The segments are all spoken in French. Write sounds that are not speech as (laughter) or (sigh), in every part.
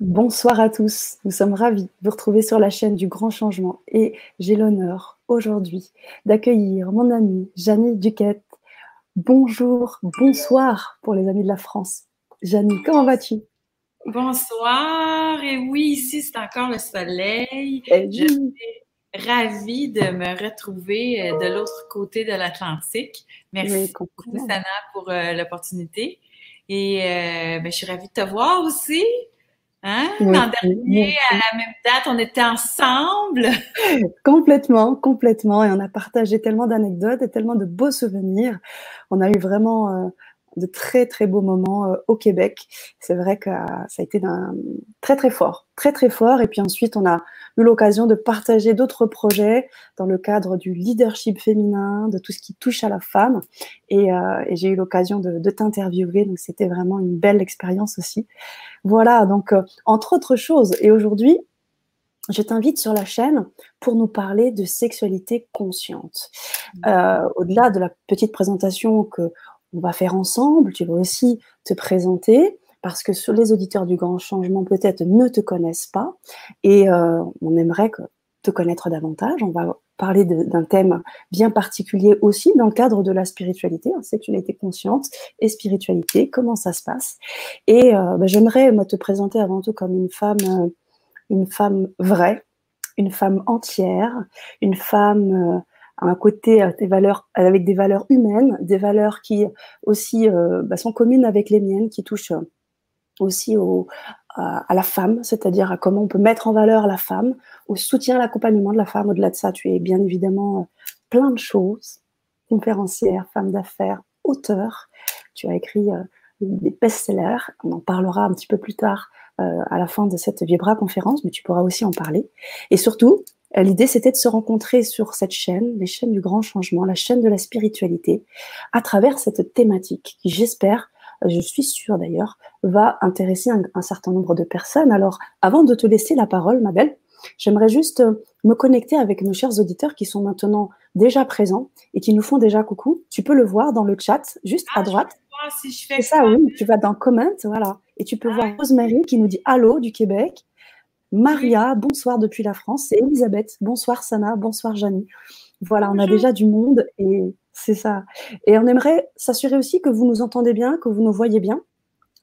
Bonsoir à tous. Nous sommes ravis de vous retrouver sur la chaîne du Grand Changement et j'ai l'honneur aujourd'hui d'accueillir mon amie Janie Duquette. Bonjour, bonsoir pour les amis de la France. Janie, comment vas-tu? Bonsoir. Et oui, ici c'est encore le soleil. Eh Je suis ravie de me retrouver euh, de l'autre côté de l'Atlantique. Merci beaucoup, Sana, pour euh, l'opportunité. Et euh, ben, je suis ravie de te voir aussi. Hein? L'an dernier, à la même date, on était ensemble? (laughs) complètement, complètement. Et on a partagé tellement d'anecdotes et tellement de beaux souvenirs. On a eu vraiment euh, de très, très beaux moments euh, au Québec. C'est vrai que ça a été très, très fort. Très, très fort. Et puis ensuite, on a eu l'occasion de partager d'autres projets dans le cadre du leadership féminin, de tout ce qui touche à la femme. Et, euh, j'ai eu l'occasion de, de t'interviewer, donc c'était vraiment une belle expérience aussi. Voilà, donc euh, entre autres choses, et aujourd'hui, je t'invite sur la chaîne pour nous parler de sexualité consciente. Mmh. Euh, au-delà de la petite présentation que on va faire ensemble, tu vas aussi te présenter parce que les auditeurs du grand changement peut-être ne te connaissent pas et euh, on aimerait te connaître davantage. On va parler d'un thème bien particulier aussi dans le cadre de la spiritualité, hein, sexualité consciente et spiritualité, comment ça se passe. Et euh, bah, j'aimerais te présenter avant tout comme une femme, euh, une femme vraie, une femme entière, une femme un côté des valeurs, avec des valeurs humaines, des valeurs qui aussi bah, sont communes avec les miennes, qui touchent aussi au, à, la femme, c'est-à-dire à comment on peut mettre en valeur la femme, au soutien, l'accompagnement de la femme. Au-delà de ça, tu es bien évidemment euh, plein de choses, conférencière, femme d'affaires, auteur. Tu as écrit euh, des best-sellers. On en parlera un petit peu plus tard euh, à la fin de cette Vibra conférence, mais tu pourras aussi en parler. Et surtout, l'idée c'était de se rencontrer sur cette chaîne, les chaînes du grand changement, la chaîne de la spiritualité, à travers cette thématique qui, j'espère, je suis sûre d'ailleurs, va intéresser un, certain nombre de personnes. Alors, avant de te laisser la parole, ma belle, j'aimerais juste euh, me connecter avec nos chers auditeurs qui sont maintenant déjà présents et qui nous font déjà coucou. Tu peux le voir dans le chat, juste à ah, droite. Si fais ça, oui. Tu vas dans comment, voilà. Et tu peux ah. voir Rosemary qui nous dit Allô du Québec. Maria, bonsoir depuis la France. Et Elisabeth, bonsoir Sana, bonsoir Janie. Voilà, on a déjà du monde et c'est ça. Et on aimerait s'assurer aussi que vous nous entendez bien, que vous nous voyez bien.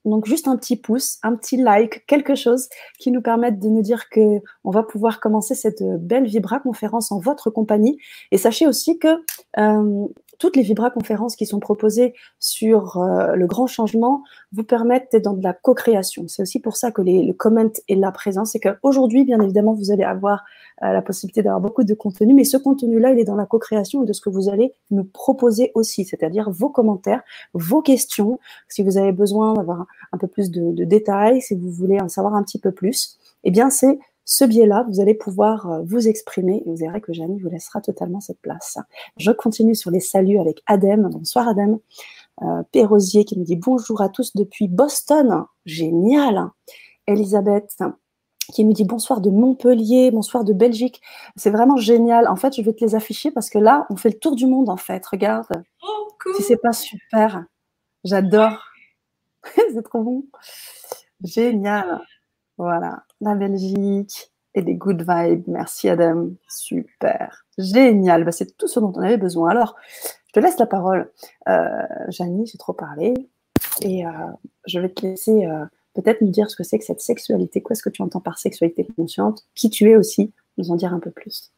Donc juste un petit pouce, un petit like, quelque chose qui nous permette de nous dire que on va pouvoir commencer cette belle Vibra conférence en votre compagnie. Et sachez aussi que euh, toutes les Vibra conférences qui sont proposées sur euh, le grand changement vous permettent d'être dans de la co-création. C'est aussi pour ça que les, le comment est là présent. C'est qu'aujourd'hui, bien évidemment, vous allez avoir euh, la possibilité d'avoir beaucoup de contenu, mais ce contenu-là, il est dans la co-création de ce que vous allez nous proposer aussi, c'est-à-dire vos commentaires, vos questions, si vous avez besoin d'avoir un peu plus de, de détails, si vous voulez en savoir un petit peu plus, eh bien, c'est ce biais-là, vous allez pouvoir euh, vous exprimer et vous verrez que Jamie vous laissera totalement cette place. Je continue sur les saluts avec Adem. Bonsoir Adem. Euh, Pérosier qui nous dit bonjour à tous depuis Boston. Génial. Elisabeth qui nous dit bonsoir de Montpellier, bonsoir de Belgique. C'est vraiment génial. En fait, je vais te les afficher parce que là, on fait le tour du monde en fait. Regarde. Oh, cool. Si c'est pas super. J'adore. (laughs) c'est trop bon. Génial. Voilà, la Belgique et des good vibes. Merci Adam. Super. Génial. Bah, c'est tout ce dont on avait besoin. Alors, je te laisse la parole. Euh, Janie, j'ai trop parlé. Et euh, je vais te laisser euh, peut-être nous dire ce que c'est que cette sexualité. Qu'est-ce que tu entends par sexualité consciente? Qui tu es aussi? Nous en dire un peu plus.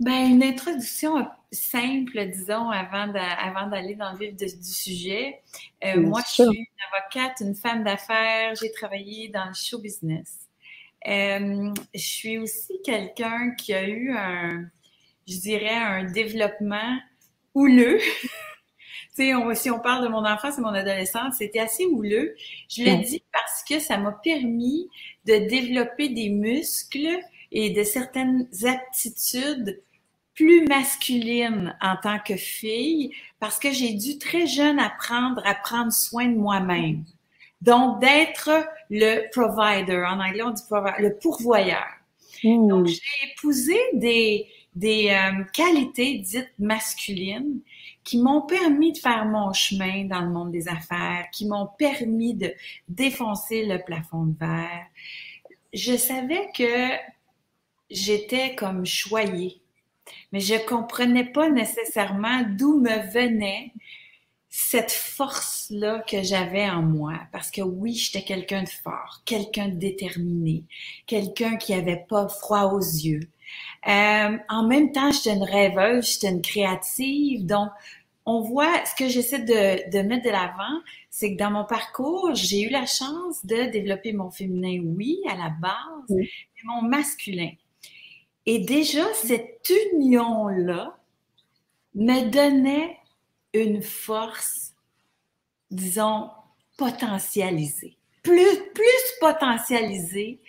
Ben, une introduction simple, disons, avant d'aller dans le vif du sujet. Euh, moi, je suis une avocate, une femme d'affaires. J'ai travaillé dans le show business. Euh, je suis aussi quelqu'un qui a eu un, je dirais, un développement houleux. (laughs) sais, si on parle de mon enfance et mon adolescence, c'était assez houleux. Je le dis parce que ça m'a permis de développer des muscles et de certaines aptitudes plus masculine en tant que fille parce que j'ai dû très jeune apprendre à prendre soin de moi-même. Donc, d'être le provider. En anglais, on dit provider, le pourvoyeur. Hmm. Donc, j'ai épousé des, des euh, qualités dites masculines qui m'ont permis de faire mon chemin dans le monde des affaires, qui m'ont permis de défoncer le plafond de verre. Je savais que j'étais comme choyée, mais je comprenais pas nécessairement d'où me venait cette force-là que j'avais en moi. Parce que oui, j'étais quelqu'un de fort, quelqu'un de déterminé, quelqu'un qui avait pas froid aux yeux. Euh, en même temps, j'étais une rêveuse, j'étais une créative. Donc, on voit, ce que j'essaie de, de mettre de l'avant, c'est que dans mon parcours, j'ai eu la chance de développer mon féminin, oui, à la base, mais mon masculin. Et déjà, cette union-là me donnait une force, disons, potentialisée. Plus, plus potentialisée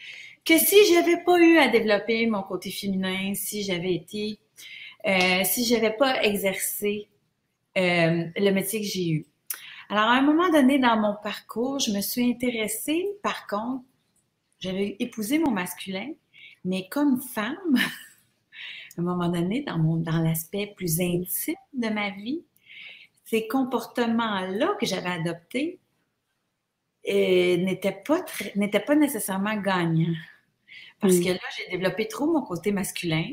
que si j'avais pas eu à développer mon côté féminin, si j'avais été, euh, si j'avais pas exercé euh, le métier que j'ai eu. Alors, à un moment donné dans mon parcours, je me suis intéressée, par contre, j'avais épousé mon masculin, mais comme femme, (laughs) à un moment donné, dans, mon, dans l'aspect plus intime de ma vie, ces comportements-là que j'avais adoptés euh, n'étaient pas, pas nécessairement gagnants. Parce que là, j'ai développé trop mon côté masculin,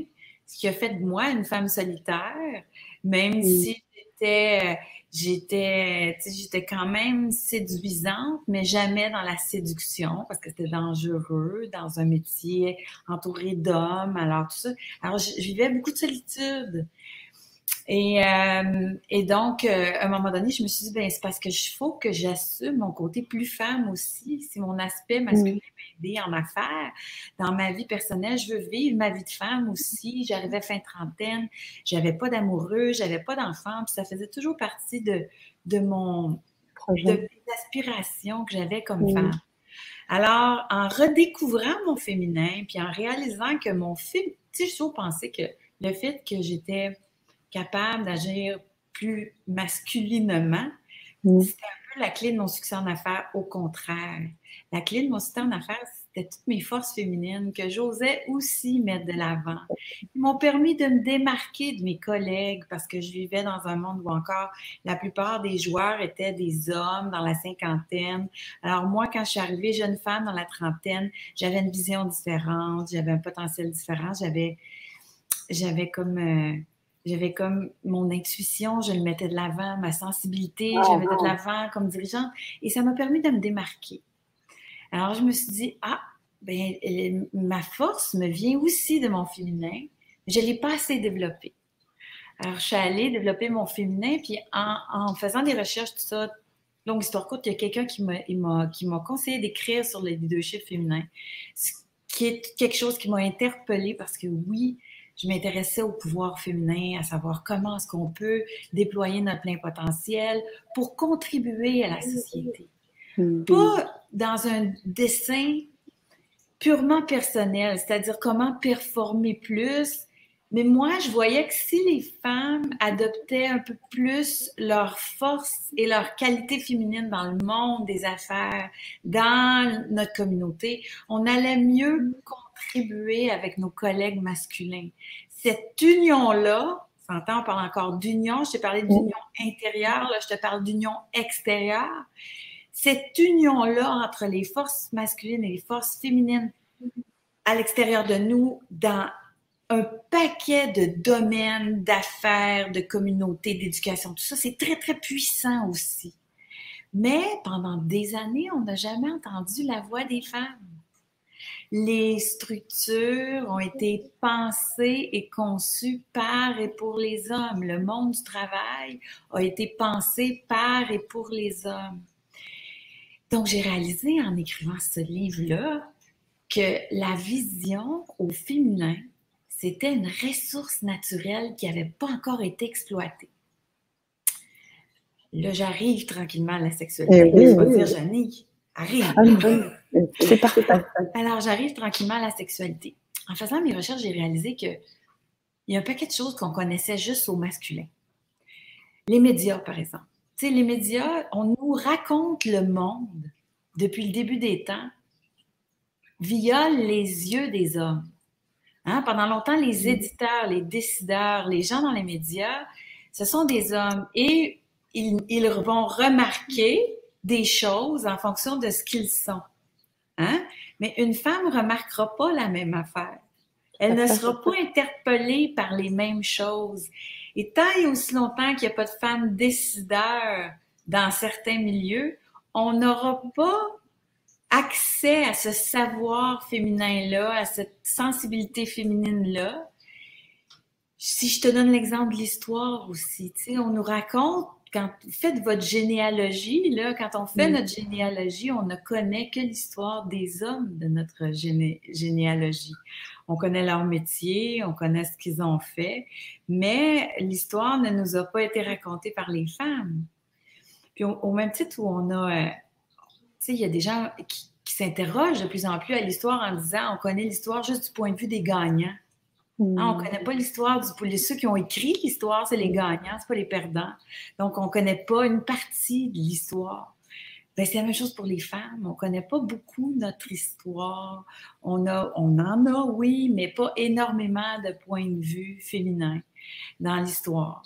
ce qui a fait de moi une femme solitaire, même si j'étais, j'étais, j'étais quand même séduisante, mais jamais dans la séduction parce que c'était dangereux dans un métier entouré d'hommes, alors tout ça. Alors, je vivais beaucoup de solitude. Et, euh, et donc, euh, à un moment donné, je me suis dit, ben, c'est parce que je faut que j'assume mon côté plus femme aussi. Si mon aspect masculin en affaires, dans ma vie personnelle, je veux vivre ma vie de femme aussi. J'arrivais fin trentaine, j'avais pas d'amoureux, j'avais pas d'enfant, puis ça faisait toujours partie de, de mon projet, de aspirations que j'avais comme femme. Alors, en redécouvrant mon féminin, puis en réalisant que mon film, tu sais, toujours pensé que le fait que j'étais capable d'agir plus masculinement, c'était un peu la clé de mon succès en affaires. Au contraire, la clé de mon succès en affaires, c'était toutes mes forces féminines que j'osais aussi mettre de l'avant. Ils m'ont permis de me démarquer de mes collègues parce que je vivais dans un monde où encore la plupart des joueurs étaient des hommes dans la cinquantaine. Alors moi, quand je suis arrivée jeune femme dans la trentaine, j'avais une vision différente, j'avais un potentiel différent, j'avais, j'avais comme euh, j'avais comme mon intuition, je le mettais de l'avant, ma sensibilité, je le mettais de l'avant comme dirigeante, et ça m'a permis de me démarquer. Alors, je me suis dit, ah, ben, ma force me vient aussi de mon féminin, je ne l'ai pas assez développé. Alors, je suis allée développer mon féminin, puis en, faisant des recherches, tout ça, longue histoire courte, il y a quelqu'un qui m'a conseillé d'écrire sur le leadership féminin, ce qui est quelque chose qui m'a interpellée parce que oui, je m'intéressais au pouvoir féminin, à savoir comment est-ce qu'on peut déployer notre plein potentiel pour contribuer à la société. Mm-hmm. Pas dans un dessin purement personnel, c'est-à-dire comment performer plus, mais moi, je voyais que si les femmes adoptaient un peu plus leur force et leur qualité féminine dans le monde des affaires, dans notre communauté, on allait mieux contribuer avec nos collègues masculins. Cette union-là, on parle encore d'union, je t'ai parlé d'union intérieure, là, je te parle d'union extérieure. Cette union-là entre les forces masculines et les forces féminines à l'extérieur de nous, dans un paquet de domaines, d'affaires, de communautés, d'éducation, tout ça, c'est très, très puissant aussi. Mais pendant des années, on n'a jamais entendu la voix des femmes. Les structures ont été pensées et conçues par et pour les hommes. Le monde du travail a été pensé par et pour les hommes. Donc, j'ai réalisé en écrivant ce livre-là que la vision au féminin, c'était une ressource naturelle qui n'avait pas encore été exploitée. Là, j'arrive tranquillement à la sexualité. Eh je vais dire, Janine, arrive. Ah, c'est parfait. Alors, j'arrive tranquillement à la sexualité. En faisant mes recherches, j'ai réalisé qu'il y a un paquet de choses qu'on connaissait juste au masculin. Les médias, par exemple. Tu sais, les médias, on nous raconte le monde depuis le début des temps via les yeux des hommes. Hein? Pendant longtemps, les mm. éditeurs, les décideurs, les gens dans les médias, ce sont des hommes et ils, ils vont remarquer des choses en fonction de ce qu'ils sont. Hein? Mais une femme ne remarquera pas la même affaire. Elle ne sera pas interpellée par les mêmes choses. Et tant et aussi longtemps qu'il n'y a pas de femmes décideurs dans certains milieux, on n'aura pas accès à ce savoir féminin-là, à cette sensibilité féminine-là. Si je te donne l'exemple de l'histoire aussi, tu sais, on nous raconte quand vous faites votre généalogie, là, quand on fait notre généalogie, on ne connaît que l'histoire des hommes de notre généalogie. On connaît leur métier, on connaît ce qu'ils ont fait, mais l'histoire ne nous a pas été racontée par les femmes. Puis au, même titre où on a, euh, tu sais, il y a des gens qui, qui s'interrogent de plus en plus à l'histoire en disant on connaît l'histoire juste du point de vue des gagnants. Ah, on ne connaît pas l'histoire du ceux qui ont écrit l'histoire, c'est les gagnants, c'est pas les perdants. Donc, on ne connaît pas une partie de l'histoire. Ben, c'est la même chose pour les femmes. On ne connaît pas beaucoup notre histoire. On, a, on en a, oui, mais pas énormément de points de vue féminins dans l'histoire.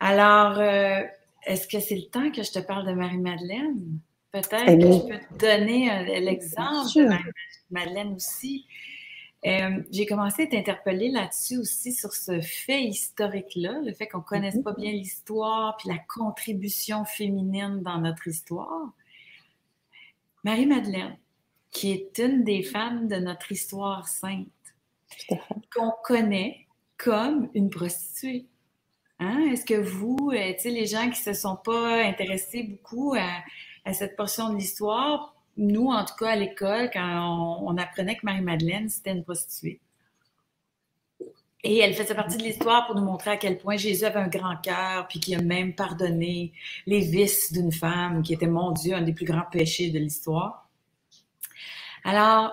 Alors, euh, est-ce que c'est le temps que je te parle de Marie-Madeleine? Peut-être que je peux te donner euh, l'exemple de Marie-Madeleine aussi. Euh, j'ai commencé à être interpellée là-dessus aussi sur ce fait historique-là, le fait qu'on ne connaisse pas bien l'histoire puis la contribution féminine dans notre histoire. Marie-Madeleine, qui est une des femmes de notre histoire sainte, qu'on connaît comme une prostituée. Hein? Est-ce que vous, euh, les gens qui ne se sont pas intéressés beaucoup à cette portion de l'histoire, nous, en tout cas, à l'école, quand on, apprenait que Marie-Madeleine, c'était une prostituée. Et elle faisait partie de l'histoire pour nous montrer à quel point Jésus avait un grand cœur, puis qu'il a même pardonné les vices d'une femme qui était, mon Dieu, un des plus grands péchés de l'histoire. Alors,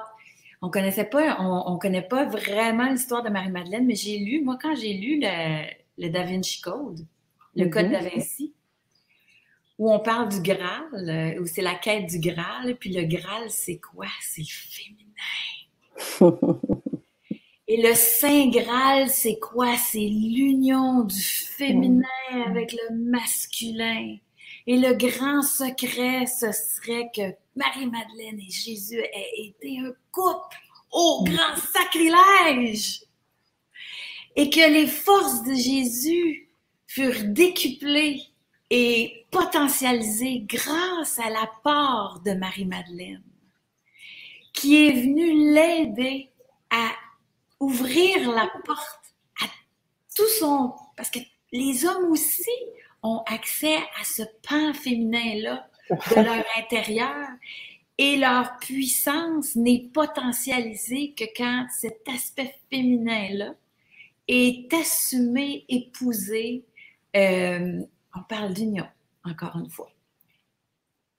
on connaissait pas, on, connaît pas vraiment l'histoire de Marie-Madeleine, mais j'ai lu, moi, quand j'ai lu le, Da Vinci Code, le Code mm-hmm. Da Vinci, où on parle du Graal, où c'est la quête du Graal. Puis le Graal, c'est quoi? C'est féminin. (laughs) Et le Saint Graal, c'est quoi? C'est l'union du féminin avec le masculin. Et le grand secret, ce serait que Marie-Madeleine et Jésus aient été un couple au grand sacrilège. Et que les forces de Jésus furent décuplées et potentialisé grâce à l'apport de Marie-Madeleine, qui est venue l'aider à ouvrir la porte à tout son... Parce que les hommes aussi ont accès à ce pan féminin-là de leur intérieur. Et leur puissance n'est potentialisée que quand cet aspect féminin-là est assumé, épousé, euh, on parle d'union, encore une fois.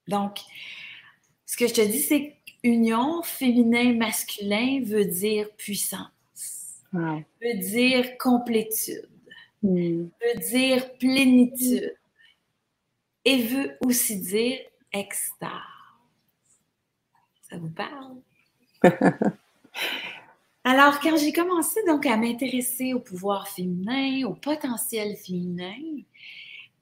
Donc, ce que je te dis, c'est union féminin-masculin veut dire puissance, veut dire complétude, hmm. veut dire plénitude et veut aussi dire extase. Ça vous parle? (laughs) Alors, quand j'ai commencé donc à m'intéresser au pouvoir féminin, au potentiel féminin,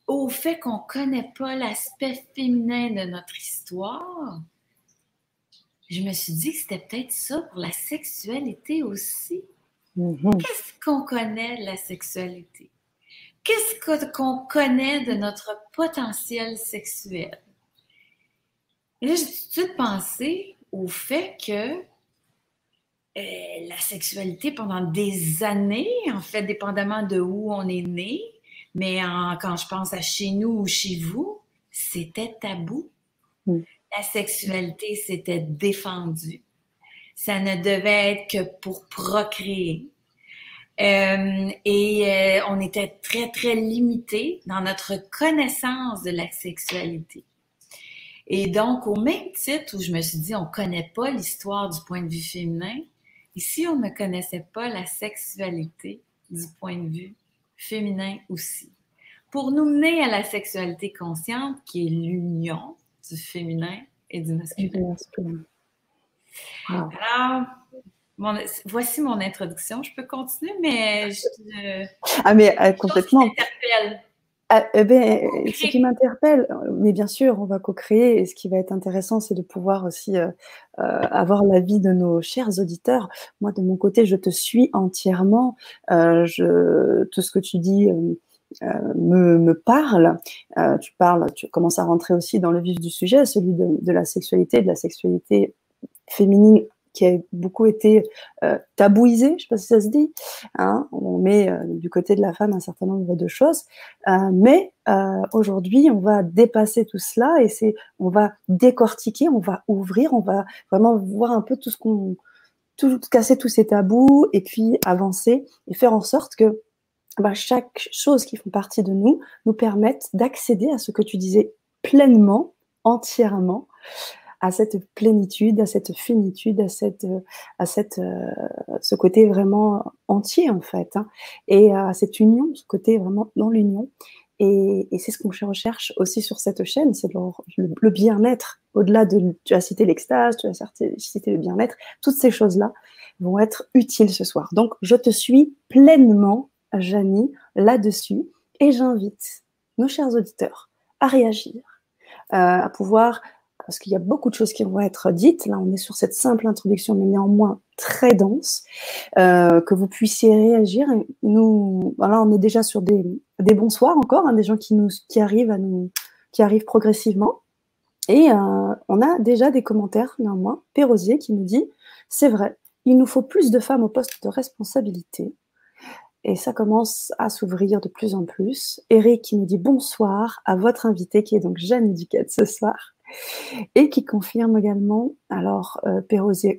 au fait qu'on ne connaît pas l'aspect féminin de notre histoire, je me suis dit que c'était peut-être ça pour la sexualité aussi. Mm-hmm. Qu'est-ce qu'on connaît de la sexualité? Qu'est-ce qu'on connaît de notre potentiel sexuel? Et là, j'ai tout de suite pensé au fait que euh, la sexualité, pendant des années, en fait, dépendamment de où on est né, mais quand je pense à chez nous ou chez vous, c'était tabou. Mm. La sexualité, c'était défendu. Ça ne devait être que pour procréer. Euh, et euh, on était très, très limité dans notre connaissance de la sexualité. Et donc, au même titre où je me suis dit, on ne connaît pas l'histoire du point de vue féminin, ici, on ne connaissait pas la sexualité du point de vue féminin aussi? Pour nous mener à la sexualité consciente, qui est l'union du féminin et du masculin. Alors, voici mon introduction. Je peux continuer, mais je, ah mais euh, complètement. Ah, eh ben, ce qui m'interpelle, mais bien sûr, on va co-créer. Et ce qui va être intéressant, c'est de pouvoir aussi euh, euh, avoir l'avis de nos chers auditeurs. Moi, de mon côté, je te suis entièrement. Euh, je, tout ce que tu dis me, me, parle. tu parles, tu commences à rentrer aussi dans le vif du sujet, celui de, de la sexualité, de la sexualité féminine qui a beaucoup été euh, tabouisé, je ne sais pas si ça se dit. Hein. on met euh, du côté de la femme un certain nombre de choses, euh, mais aujourd'hui, on va dépasser tout cela et c'est, on va décortiquer, on va ouvrir, on va vraiment voir un peu tout ce qu'on, tout, casser tous ces tabous et puis avancer et faire en sorte que bah, chaque chose qui font partie de nous nous permette d'accéder à ce que tu disais pleinement, entièrement, à cette plénitude, à cette finitude, à cette, à cette, euh, ce côté vraiment entier en fait, hein, et à cette union, ce côté vraiment dans l'union. Et, c'est ce qu'on recherche aussi sur cette chaîne, c'est le, le, bien-être. Au-delà de, tu as cité l'extase, tu as cité le bien-être, toutes ces choses-là vont être utiles ce soir. Donc, je te suis pleinement, Janie, là-dessus, et j'invite nos chers auditeurs à réagir, euh, à pouvoir parce qu'il y a beaucoup de choses qui vont être dites. Là, on est sur cette simple introduction, mais néanmoins très dense, euh, que vous puissiez réagir. Nous, on est déjà sur des, des bonsoirs encore, hein, des gens qui nous, qui arrivent à nous, qui arrivent progressivement. Et euh, on a déjà des commentaires, néanmoins. Pérosier qui nous dit, c'est vrai, il nous faut plus de femmes au poste de responsabilité. Et ça commence à s'ouvrir de plus en plus. Eric qui nous dit bonsoir à votre invité qui est donc Jeanne Duquette ce soir et qui confirme également, alors euh,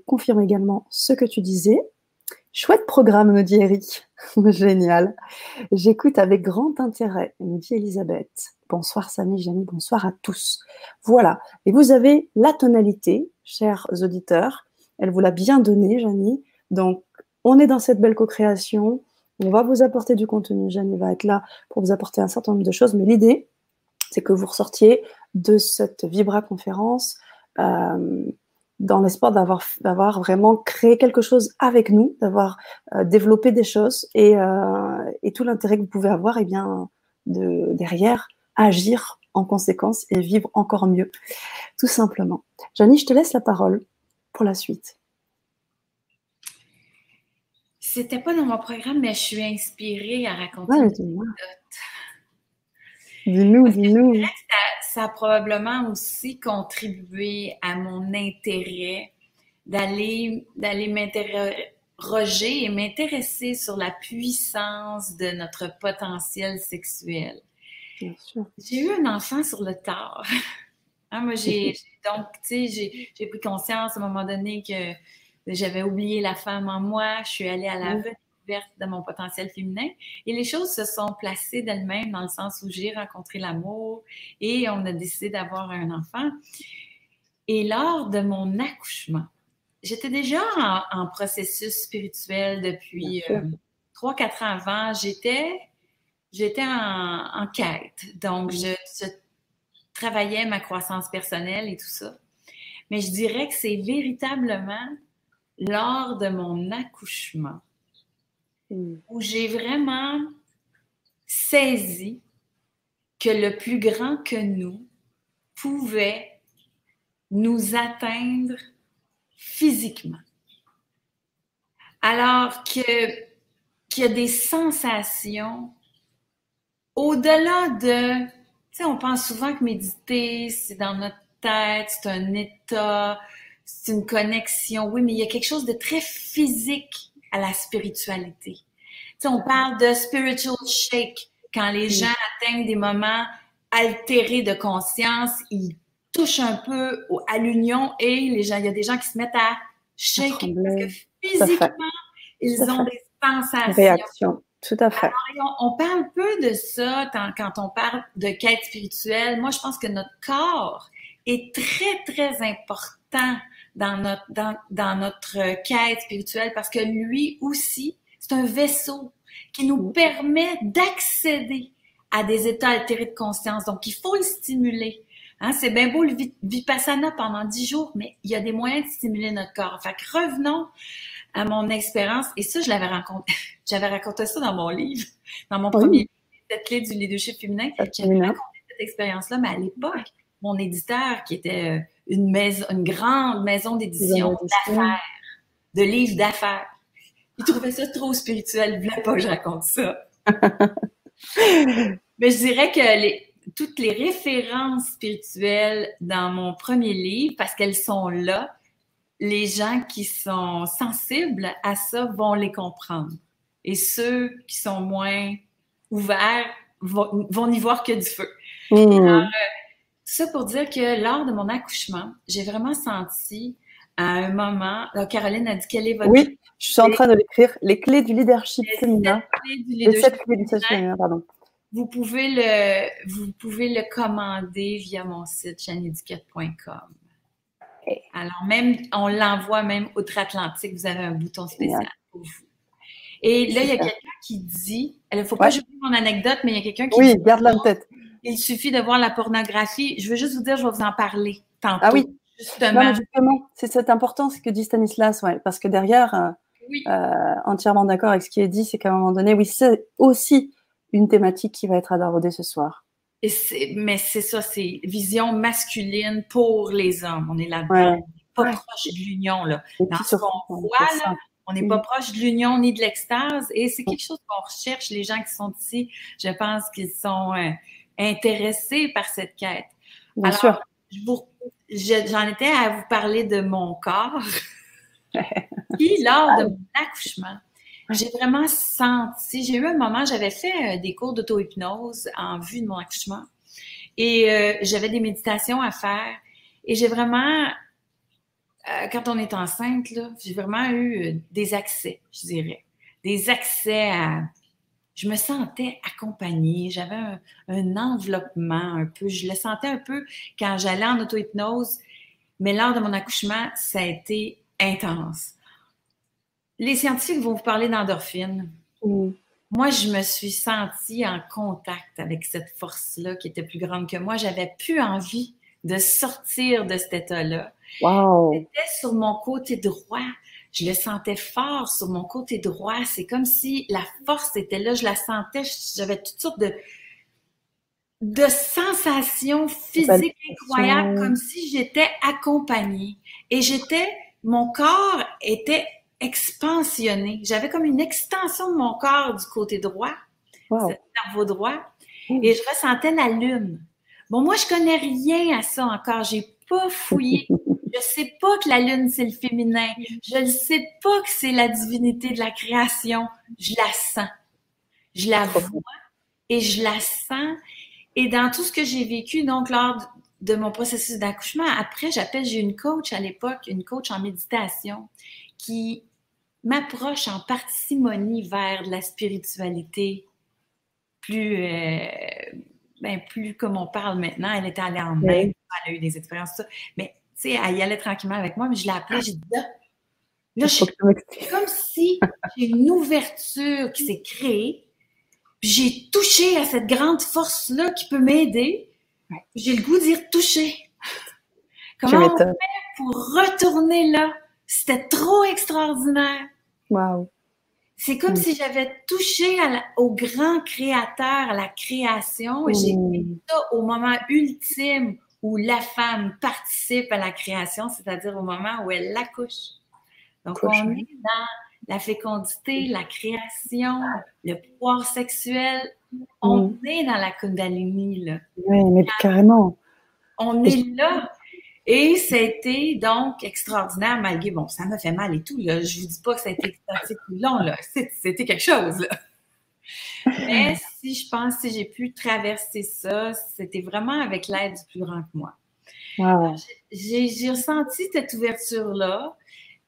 confirme également ce que tu disais. Chouette programme, me dit Eric. (laughs) Génial. J'écoute avec grand intérêt, me dit Elisabeth. Bonsoir Samy, Janie, bonsoir à tous. Voilà. Et vous avez la tonalité, chers auditeurs. Elle vous l'a bien donnée, Janie. Donc, on est dans cette belle co-création. On va vous apporter du contenu. Janie va être là pour vous apporter un certain nombre de choses. Mais l'idée, c'est que vous ressortiez de cette Vibra conférence euh, dans l'espoir d'avoir, d'avoir vraiment créé quelque chose avec nous, d'avoir euh, développé des choses et, euh, et tout l'intérêt que vous pouvez avoir, et eh bien, de, derrière, agir en conséquence et vivre encore mieux, tout simplement. Janie, je te laisse la parole pour la suite. C'était pas dans mon programme, mais je suis inspirée à raconter ouais, une Dis-nous, dis-nous. Ça, a probablement aussi contribué à mon intérêt d'aller d'aller m'interroger et m'intéresser sur la puissance de notre potentiel sexuel. J'ai eu un enfant sur le tard. Hein, (laughs) moi, (laughs) j'ai donc, tu sais, j'ai pris conscience à un moment donné que j'avais oublié la femme en moi. Je suis allée à de mon potentiel féminin. Et les choses se sont placées d'elles-mêmes dans le sens où j'ai rencontré l'amour et on a décidé d'avoir un enfant. Et lors de mon accouchement, j'étais déjà en, processus spirituel depuis euh, trois, quatre ans avant. J'étais, j'étais en, quête. Donc, je, je travaillais ma croissance personnelle et tout ça. Mais je dirais que c'est véritablement lors de mon accouchement où j'ai vraiment saisi que le plus grand que nous pouvait nous atteindre physiquement. Alors que qu'il y a des sensations au-delà de, tu sais, on pense souvent que méditer, c'est dans notre tête, c'est un état, c'est une connexion. Oui, mais il y a quelque chose de très physique à la spiritualité. Tu on parle de spiritual shake quand les gens atteignent des moments altérés de conscience, ils touchent un peu à l'union et les gens, il y a des gens qui se mettent à shake parce que physiquement, ils ont des sensations. Réaction. Tout à fait. on, parle peu de ça quand on parle de quête spirituelle. Moi, je pense que notre corps est très, très important dans notre, dans, dans notre quête spirituelle parce que lui aussi, c'est un vaisseau qui nous permet d'accéder à des états altérés de conscience. Donc, il faut le stimuler. Hein, c'est bien beau le vipassana pendant dix jours, mais il y a des moyens de stimuler notre corps. Fait que revenons à mon expérience. Et ça, je l'avais raconté. (laughs) J'avais raconté ça dans mon livre, dans mon premier livre, cette clé du leadership féminin. J'avais raconté cette expérience-là, mais à l'époque, mon éditeur, qui était euh, une maison, une grande maison d'édition d'affaires, de livres d'affaires, il trouvait ça trop spirituel. Il voulait pas que je raconte ça. (laughs) mais je dirais que les, toutes les références spirituelles dans mon premier livre, parce qu'elles sont là, les gens qui sont sensibles à ça vont les comprendre. Et ceux qui sont moins ouverts vont, n'y voir que du feu. Mmh. Alors, euh, ça pour dire que lors de mon accouchement, j'ai vraiment senti à un moment, Caroline a dit quelle est votre... Oui, je suis en train de l'écrire, les clés du leadership féminin. Les sept clés du leadership féminin, pardon. Vous pouvez le, vous pouvez le commander via mon site chanéduquette.com. Alors, même, on l'envoie même outre-Atlantique. Vous avez un bouton spécial pour vous. Et là, il y a quelqu'un qui dit, il ne faut pas jouer mon anecdote, mais il y a quelqu'un qui oui, garde-la en tête. Il suffit de voir la pornographie. Je veux juste vous dire, je vais vous en parler tantôt. Ah oui, justement. justement, c'est cette importance que dit Stanislas, ouais, parce que derrière, euh, euh, entièrement d'accord avec ce qui est dit, c'est qu'à un moment donné, oui, c'est aussi une thématique qui va être abordée ce soir. Et mais c'est ça, c'est vision masculine pour les hommes. On est là-dedans. pas proche de l'union, là. Dans ce qu'on voit, là, on n'est pas proche de l'union ni de l'extase. Et c'est quelque chose qu'on recherche, les gens qui sont ici. Je pense qu'ils sont euh, intéressés par cette quête. Bien sûr. J'en étais à vous parler de mon corps. (laughs) Puis, lors de mon accouchement, j'ai vraiment senti, j'ai eu un moment, j'avais fait euh, des cours d'auto-hypnose en vue de mon accouchement et euh, j'avais des méditations à faire et j'ai vraiment, euh, quand on est enceinte, j'ai vraiment eu des accès, je dirais, des accès à, je me sentais accompagnée, j'avais un, un, enveloppement un peu, je le sentais un peu quand j'allais en auto-hypnose, mais lors de mon accouchement, ça a été intense les scientifiques vont vous parler d'endorphine. Mm. Moi, je me suis sentie en contact avec cette force-là qui était plus grande que moi. J'avais plus envie de sortir de cet état-là. Wow. J'étais sur mon côté droit. Je le sentais fort sur mon côté droit. C'est comme si la force était là. Je la sentais. J'avais toutes sortes de, de sensations physiques incroyables, comme si j'étais accompagnée. Et j'étais, mon corps était expansionné. J'avais comme une extension de mon corps du côté droit, wow. cerveau droit, et je ressentais la lune. Bon, moi, je connais rien à ça encore. J'ai pas fouillé. (laughs) Je sais pas que la lune, c'est le féminin. Je ne sais pas que c'est la divinité de la création. Je la sens. Je la vois et je la sens. Et dans tout ce que j'ai vécu, donc, lors de mon processus d'accouchement, après, j'appelle, j'ai une coach à l'époque, une coach en méditation, qui m'approche en parcimonie vers de la spiritualité plus, euh, ben, plus comme on parle maintenant. Elle était allée en Inde, elle a eu des expériences, ça. Mais, sais, elle y allait tranquillement avec moi, mais je l'ai appelée, j'ai dit, là, là je comme si j'ai une ouverture qui s'est créée, j'ai touché à cette grande force-là qui peut m'aider. J'ai le goût d'y retoucher. Comment on fait pour retourner là? C'était trop extraordinaire. Wow. C'est comme mm. si j'avais touché au grand créateur, à la création, et j'ai fait mm. ça au moment ultime où la femme participe à la création, c'est-à-dire au moment où elle l'accouche. Donc, on est dans la fécondité, la création, le pouvoir sexuel. On mm. est dans la Kundalini, là. Oui, mais carrément. On est là. Et c'était donc extraordinaire, malgré, bon, ça m'a fait mal et tout, là. Je vous dis pas que ça a été tout long, là. C'était quelque chose, là. (laughs) Mais si je pense, si j'ai pu traverser ça, c'était vraiment avec l'aide du plus grand que moi. J'ai ressenti cette ouverture-là.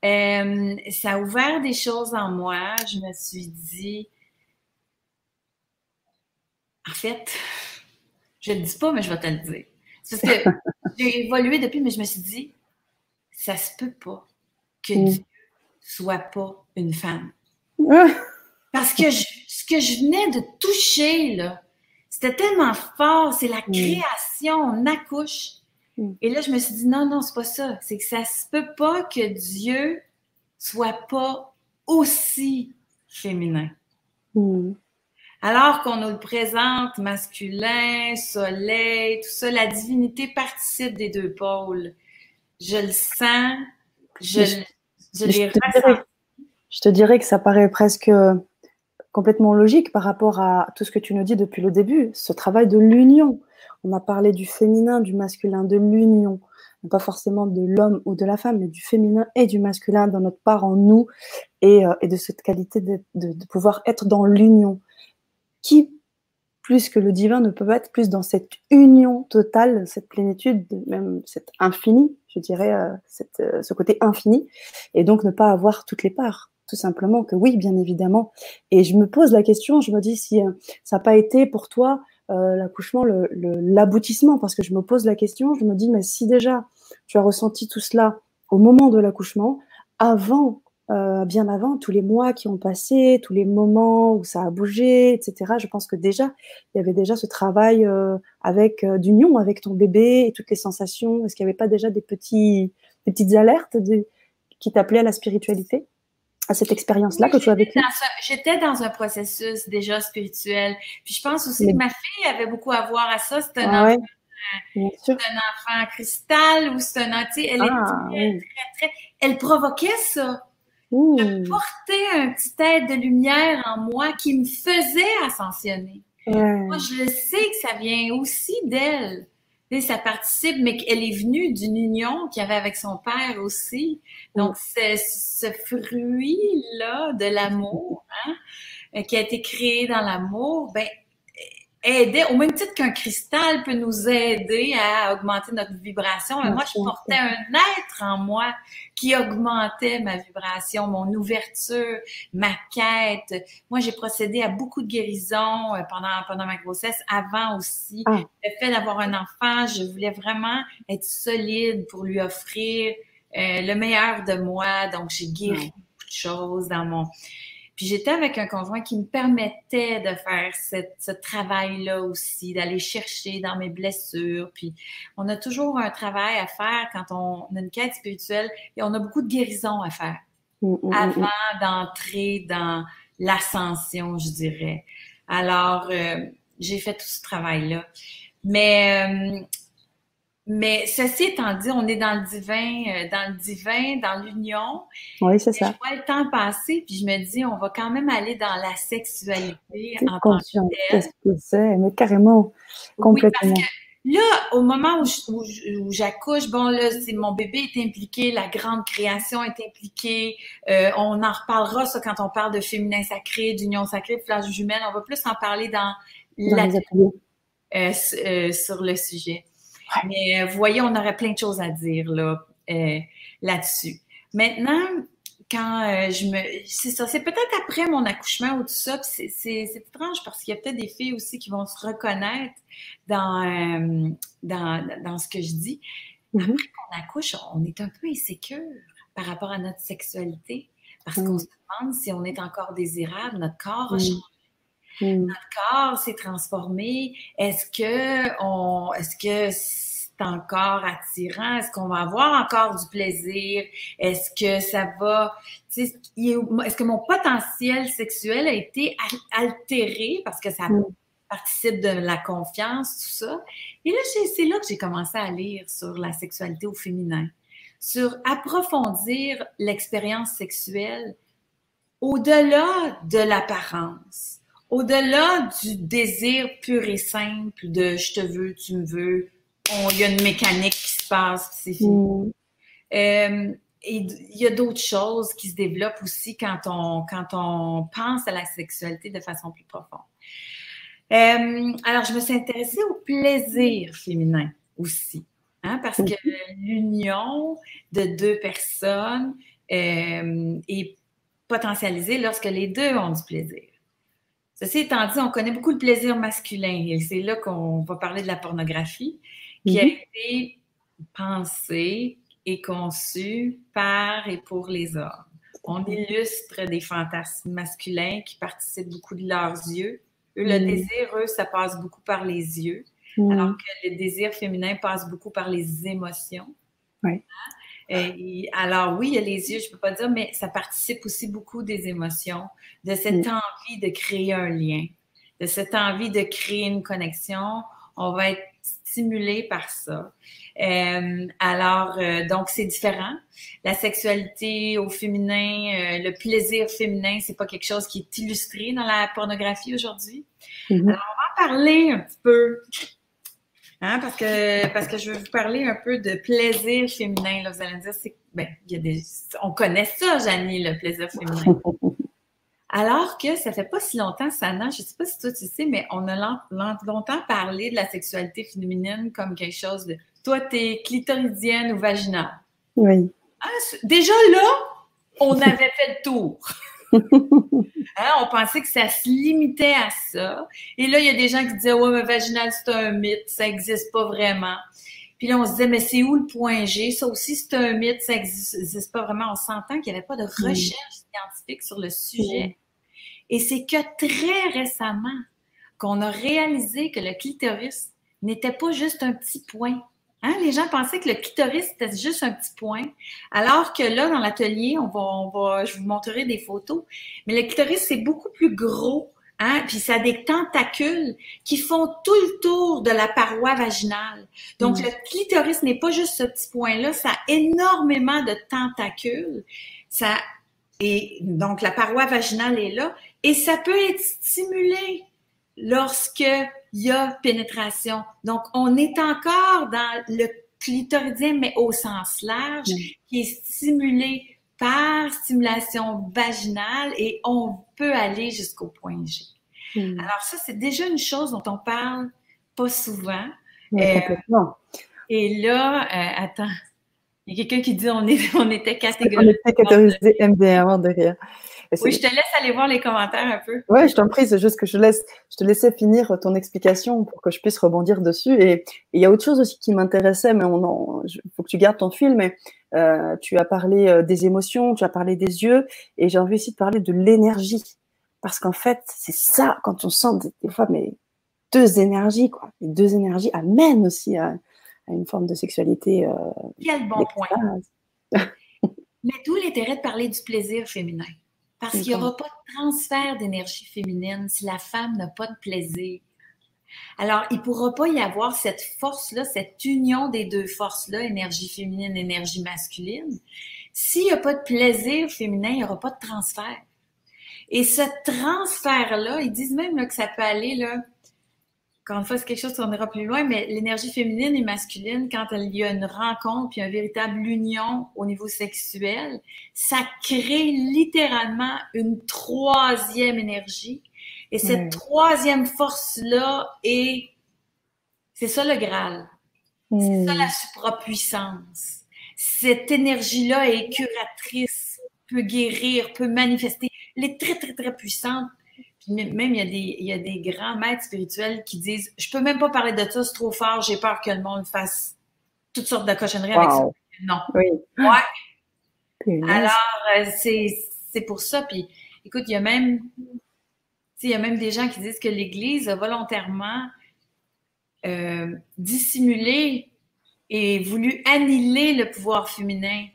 Euh, ça a ouvert des choses en moi. Je me suis dit, en fait, je ne le dis pas, mais je vais te le dire. Parce que (laughs) j'ai évolué depuis, mais je me suis dit, ça se peut pas que mm. Dieu soit pas une femme. (laughs) Parce que ce que je venais de toucher, là, c'était tellement fort, c'est la mm. création, on accouche. Mm. Et là, je me suis dit, non, non, c'est pas ça. C'est que ça se peut pas que Dieu soit pas aussi féminin. Mm. Alors qu'on nous le présente masculin, soleil, tout ça, la divinité participe des deux pôles. Je le sens, je, je, je Je te dirais que ça paraît presque complètement logique par rapport à tout ce que tu nous dis depuis le début, ce travail de l'union. On a parlé du féminin, du masculin, de l'union, pas forcément de l'homme ou de la femme, mais du féminin et du masculin dans notre part en nous et, euh, de cette qualité de pouvoir être dans l'union qui, plus que le divin, ne peut être plus dans cette union totale, cette plénitude, même cette infini, je dirais, euh, euh, ce côté infini, et donc ne pas avoir toutes les parts. Tout simplement que oui, bien évidemment. Et je me pose la question, je me dis si euh, ça n'a pas été pour toi l'accouchement, l'aboutissement, parce que je me pose la question, je me dis, mais si déjà tu as ressenti tout cela au moment de l'accouchement, avant euh, bien avant, tous les mois qui ont passé, tous les moments où ça a bougé, etc. Je pense que déjà, il y avait déjà ce travail euh, avec euh, d'union avec ton bébé et toutes les sensations. Est-ce qu'il n'y avait pas déjà des, petits, des petites alertes qui t'appelaient à la spiritualité? À cette expérience-là que tu as vécue? J'étais dans un processus déjà spirituel. Puis je pense aussi que ma fille avait beaucoup à voir à ça. C'est un, ah enfant, un enfant cristal ou c'est un enfant, elle ah, très, très, elle provoquait ça. Je portais un petit aide de lumière en moi qui me faisait ascensionner. Moi, je le sais que ça vient aussi d'elle. Ça participe, mais qu'elle est venue d'une union qu'il y avait avec son père aussi. Donc, ce fruit-là de l'amour, hein, qui a été créé dans l'amour, ben, aider, au même titre qu'un cristal peut nous aider à augmenter notre vibration. Mais moi, je portais un être en moi qui augmentait ma vibration, mon ouverture, ma quête. Moi, j'ai procédé à beaucoup de guérisons euh, pendant, pendant ma grossesse, avant aussi. Ah. Le fait d'avoir un enfant, je voulais vraiment être solide pour lui offrir euh, le meilleur de moi. Donc, j'ai guéri beaucoup de choses dans mon puis j'étais avec un conjoint qui me permettait de faire ce travail-là aussi, d'aller chercher dans mes blessures. Puis on a toujours un travail à faire quand on a une quête spirituelle et on a beaucoup de guérison à faire avant d'entrer dans l'ascension, je dirais. Alors, euh, j'ai fait tout ce travail-là. Mais euh, mais ceci étant dit, on est dans le divin, euh, dans le divin, dans l'union. Oui, c'est ça. Je vois le temps passer, puis je me dis, on va quand même aller dans la sexualité en tant que c'est, mais carrément, complètement. Oui, parce que là, au moment où, j'accouche, bon là, c'est mon bébé est impliqué, la grande création est impliquée. Euh, on en reparlera ça quand on parle de féminin sacré, d'union sacrée, de flash jumelle. On va plus en parler dans, la, euh, sur le sujet. Mais vous euh, voyez, on aurait plein de choses à dire là, euh, là-dessus. Maintenant, quand euh, je me. C'est ça, c'est peut-être après mon accouchement ou tout ça, c'est, étrange parce qu'il y a peut-être des filles aussi qui vont se reconnaître dans, dans, dans, ce que je dis. Mm-hmm. Après qu'on accouche, on est un peu insécure par rapport à notre sexualité parce qu'on mm. se demande si on est encore désirable, notre corps a mm. changé. Mm. Notre corps s'est transformé. Est-ce que on, est-ce que c'est encore attirant? Est-ce qu'on va avoir encore du plaisir? Est-ce que ça va, est-ce que mon potentiel sexuel a été altéré parce que ça mm. participe de la confiance, tout ça? Et là, c'est là que j'ai commencé à lire sur la sexualité au féminin, sur approfondir l'expérience sexuelle au-delà de l'apparence au-delà du désir pur et simple de je te veux, tu me veux, il y a une mécanique qui se passe, c'est fini. Mm. Euh, et il y a d'autres choses qui se développent aussi quand on, quand on pense à la sexualité de façon plus profonde. Euh, alors, je me suis intéressée au plaisir féminin aussi, hein, parce que l'union de deux personnes euh, est potentialisée lorsque les deux ont du plaisir. Ceci étant dit, on connaît beaucoup le plaisir masculin et c'est là qu'on va parler de la pornographie qui a mhm. été pensée et conçue par et pour les hommes. On illustre des fantasmes masculins qui participent beaucoup de leurs yeux. Eux, le mhm. désir, eux, ça passe beaucoup par les yeux. mm. alors que le désir féminin passe beaucoup par les émotions. Oui. Alors oui, il y a les yeux, je ne peux pas dire, mais ça participe aussi beaucoup des émotions, de cette mm. envie de créer un lien, de cette envie de créer une connexion. On va être stimulé par ça. Euh, alors, euh, donc, c'est différent. La sexualité au féminin, euh, le plaisir féminin, c'est pas quelque chose qui est illustré dans la pornographie aujourd'hui. Mm-hmm. Alors, on va en parler un petit peu. Hein, parce que parce que je vais vous parler un peu de plaisir féminin. Là, vous allez me dire, c'est ben, y a des, on connaît ça, Janie, le plaisir féminin. (laughs) Alors que ça fait pas si longtemps, Sana, je sais pas si toi tu sais, mais on a longtemps parlé de la sexualité féminine comme quelque chose de toi, tu es clitoridienne ou vaginale. Oui. Ah, déjà là, on avait fait le tour. (laughs) Hein, on pensait que ça se limitait à ça. Et là, il y a des gens qui disaient Ouais, mais vaginal, c'est un mythe, ça n'existe pas vraiment. Puis là, on se disait, mais c'est où le point G? Ça aussi, c'est un mythe, ça n'existe pas vraiment. On s'entend qu'il n'y avait pas de recherche scientifique sur le sujet. Et c'est que très récemment qu'on a réalisé que le clitoris n'était pas juste un petit point. Hein? Les gens pensaient que le clitoris, c'était juste un petit point. Alors que là, dans l'atelier, on va, on va, je vous montrerai des photos. Mais le clitoris, c'est beaucoup plus gros. Hein? Puis ça a des tentacules qui font tout le tour de la paroi vaginale. Donc, mm. le clitoris n'est pas juste ce petit point-là, ça a énormément de tentacules. Ça, et donc, la paroi vaginale est là. Et ça peut être stimulé lorsque il y a pénétration. Donc, on est encore dans le clitoridien, mais au sens large, qui est stimulé par stimulation vaginale et on peut aller jusqu'au point G. Hmm. Alors ça, c'est déjà une chose dont on parle pas souvent. Euh, et là, euh, attends, il y a quelqu'un qui dit on, est, (laughs) on était catégorisé. On était catégorisé MDR de rire. Oui, je te laisse aller voir les commentaires un peu. Oui, je t'en prie, c'est juste que je, laisse, je te laissais finir ton explication pour que je puisse rebondir dessus. Et il y a autre chose aussi qui m'intéressait, mais il faut que tu gardes ton fil, mais euh, tu as parlé euh, des émotions, tu as parlé des yeux, et j'ai envie aussi de parler de l'énergie. Parce qu'en fait, c'est ça, quand on sent des, fois, mais deux énergies, quoi. Les deux énergies amènent aussi à, une forme de sexualité. Euh, Quel bon point. (laughs) Mais d'où l'intérêt de parler du plaisir féminin? Parce qu'il n'y aura pas de transfert d'énergie féminine si la femme n'a pas de plaisir. Alors, il ne pourra pas y avoir cette force-là, cette union des deux forces-là, énergie féminine, énergie masculine. S'il n'y a pas de plaisir féminin, il n'y aura pas de transfert. Et ce transfert-là, ils disent même que ça peut aller là, quand une fois, c'est quelque chose qu'on ira plus loin, mais l'énergie féminine et masculine, quand il y a une rencontre puis une véritable union au niveau sexuel, ça crée littéralement une troisième énergie. Et cette troisième force-là est, c'est ça le Graal. C'est ça la suprapuissance. Cette énergie-là est curatrice, peut guérir, peut manifester. Elle est très, très, très puissante même, il y, a des, il y a des grands maîtres spirituels qui disent Je peux même pas parler de ça, c'est trop fort, j'ai peur que le monde fasse toutes sortes de cochonneries avec ça. Non. Oui. Ouais. Alors, euh, c'est pour ça. Puis, écoute, il y a même. Il y a même des gens qui disent que l'Église a volontairement euh, dissimulé et voulu annihiler le pouvoir féminin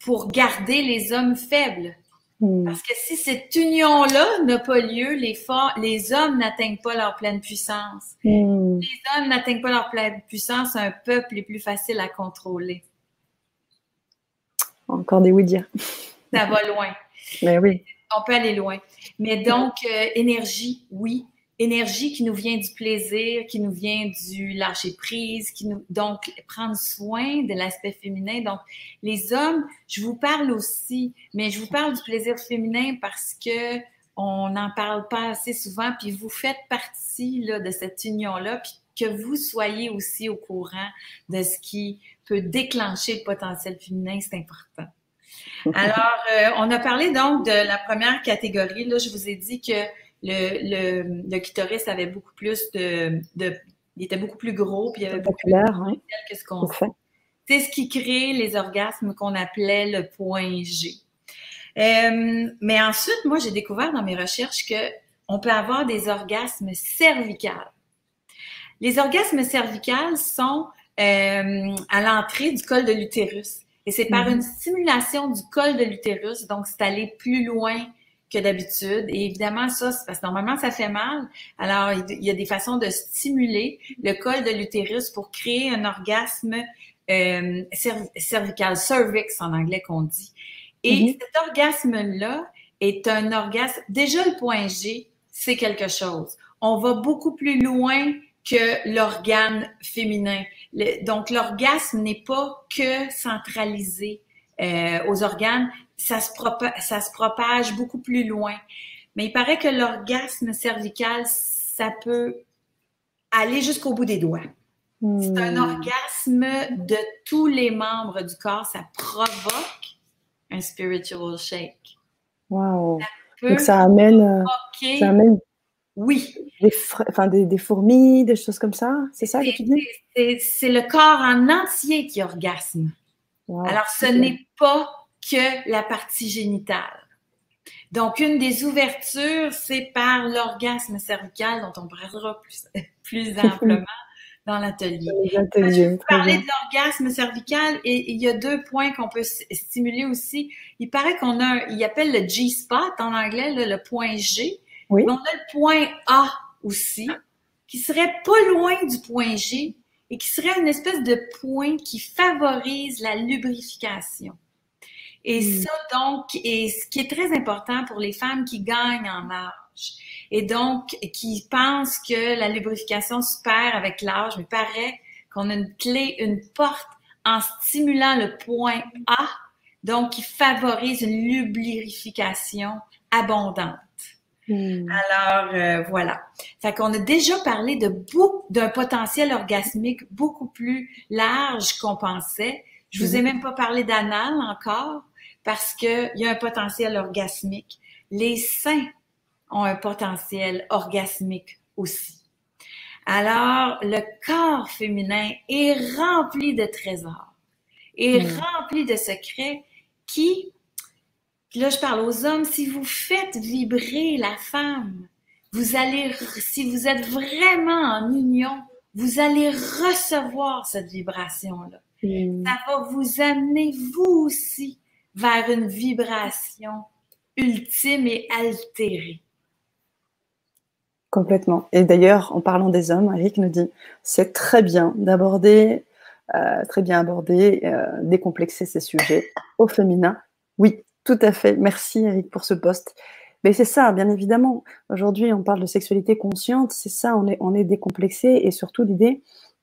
pour garder les hommes faibles. Parce que si cette union-là n'a pas lieu, les, les hommes n'atteignent pas leur pleine puissance. Hmm. Les hommes n'atteignent pas leur pleine puissance, un peuple est plus facile à contrôler. Encore des oui dire. Ça va loin. Mais oui. On peut aller loin. Mais donc, euh, énergie, oui énergie qui nous vient du plaisir, qui nous vient du lâcher prise, qui nous donc prendre soin de l'aspect féminin. Donc les hommes, je vous parle aussi, mais je vous parle du plaisir féminin parce que on n'en parle pas assez souvent, puis vous faites partie là, de cette union-là, puis que vous soyez aussi au courant de ce qui peut déclencher le potentiel féminin, c'est important. (laughs) Alors, euh, on a parlé donc de la première catégorie. Là, je vous ai dit que le, le, le clitoris avait beaucoup plus de, de, Il était beaucoup plus gros, puis il y avait beaucoup plus de hein? que ce qu'on fait. C'est ce qui crée les orgasmes qu'on appelait le point G. Euh, mais ensuite, moi, j'ai découvert dans mes recherches que on peut avoir des orgasmes cervicales. Les orgasmes cervicales sont euh, à l'entrée du col de l'utérus. Et c'est par mhm. une stimulation du col de l'utérus, donc c'est aller plus loin que d'habitude. Et évidemment, ça, c'est parce que normalement, ça fait mal. Alors, il y a des façons de stimuler le col de l'utérus pour créer un orgasme euh, cervical, cervix en anglais qu'on dit. Et mhm. cet orgasme-là est un orgasme. Déjà, le point G, c'est quelque chose. On va beaucoup plus loin que l'organe féminin. donc, l'orgasme n'est pas que centralisé euh, aux organes, ça se, ça se propage beaucoup plus loin. Mais il paraît que l'orgasme cervical, ça peut aller jusqu'au bout des doigts. C'est un hmm. orgasme de tous les membres du corps. Ça provoque un spiritual shake. Wow. Donc ça amène, euh, ça amène oui. Des, enfin, des, fourmis, des choses comme ça, c'est ça que tu dis? C'est le corps en entier qui orgasme. Alors, ce n'est pas que la partie génitale. Donc, une des ouvertures, c'est par l'orgasme cervical, dont on parlera plus, (laughs) plus (laughs) amplement dans l'atelier. Je parler de l'orgasme cervical et il y a deux points qu'on peut stimuler aussi. Il paraît qu'on a, il appelle le G-spot en anglais, le point G. Oui. Mais on a le point A aussi, qui serait pas loin du point G et qui serait une espèce de point qui favorise la lubrification. Et hmm. ça, donc, et ce qui est très important pour les femmes qui gagnent en âge et donc qui pensent que la lubrification se perd avec l'âge, mais paraît qu'on a une clé, une porte en stimulant le point A, donc qui favorise une lubrification abondante. Hmm. Alors euh, voilà. Fait qu'on a déjà parlé de d'un potentiel orgasmique beaucoup plus large qu'on pensait. Je vous ai hmm. même pas parlé d'anal encore parce que il y a un potentiel orgasmique. Les seins ont un potentiel orgasmique aussi. Alors le corps féminin est rempli de trésors, est hmm. rempli de secrets qui là, je parle aux hommes, si vous faites vibrer la femme, vous allez, si vous êtes vraiment en union, vous allez recevoir cette vibration-là. Hmm. Ça va vous amener, vous aussi, vers une vibration ultime et altérée. Complètement. Et d'ailleurs, en parlant des hommes, Eric nous dit, c'est très bien d'aborder, euh, très bien aborder, euh, décomplexer ces sujets au féminin. Oui, tout à fait. Merci Eric pour ce poste. Mais c'est ça, bien évidemment. Aujourd'hui, on parle de sexualité consciente. C'est ça, on est, décomplexé. Et surtout, l'idée,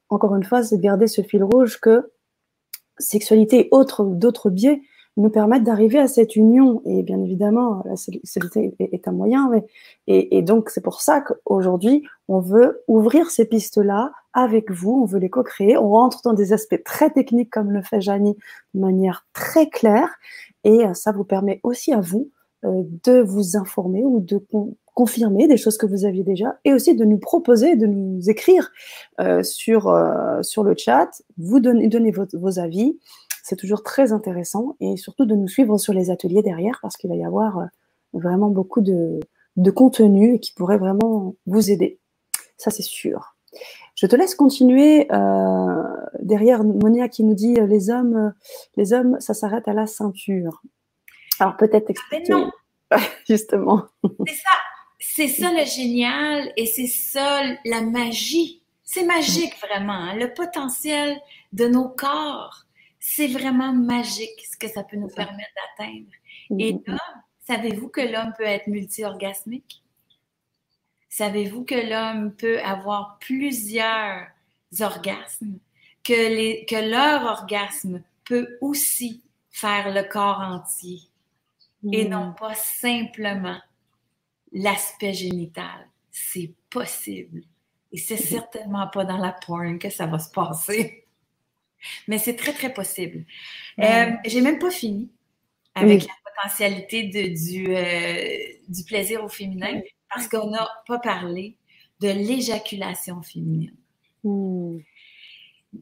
encore une fois, c'est de garder ce fil rouge que sexualité et autres, d'autres biais nous permettent d'arriver à cette union. Et bien évidemment, la sexualité est, un moyen. et, et, donc, c'est pour ça qu'aujourd'hui, on veut ouvrir ces pistes-là avec vous. On veut les co-créer. On rentre dans des aspects très techniques, comme le fait Janie, de manière très claire. Et euh, ça vous permet aussi à vous euh, de vous informer ou de confirmer des choses que vous aviez déjà et aussi de nous proposer, de nous écrire euh, sur, sur le chat, vous donner, donner vos, avis. C'est toujours très intéressant et surtout de nous suivre sur les ateliers derrière parce qu'il va y avoir vraiment beaucoup de, de contenu qui pourrait vraiment vous aider. Ça, c'est sûr. Je te laisse continuer euh, derrière Monia qui nous dit euh, les hommes, euh, les hommes, ça s'arrête à la ceinture. Alors peut-être expliquer. non. (laughs) Justement. C'est ça, c'est ça le génial et c'est ça la magie. C'est magique vraiment. Hein. Le potentiel de nos corps, c'est vraiment magique ce que ça peut nous permettre d'atteindre. Et là, savez-vous que l'homme peut être multi-orgasmique? Savez-vous que l'homme peut avoir plusieurs orgasmes, que, les, que leur orgasme peut aussi faire le corps entier et non pas simplement l'aspect génital. C'est possible. Et c'est certainement pas dans la porn que ça va se passer. Mais c'est très, très possible. Euh, j'ai même pas fini avec la potentialité de, du, euh, du plaisir au féminin parce qu'on n'a pas parlé de l'éjaculation féminine.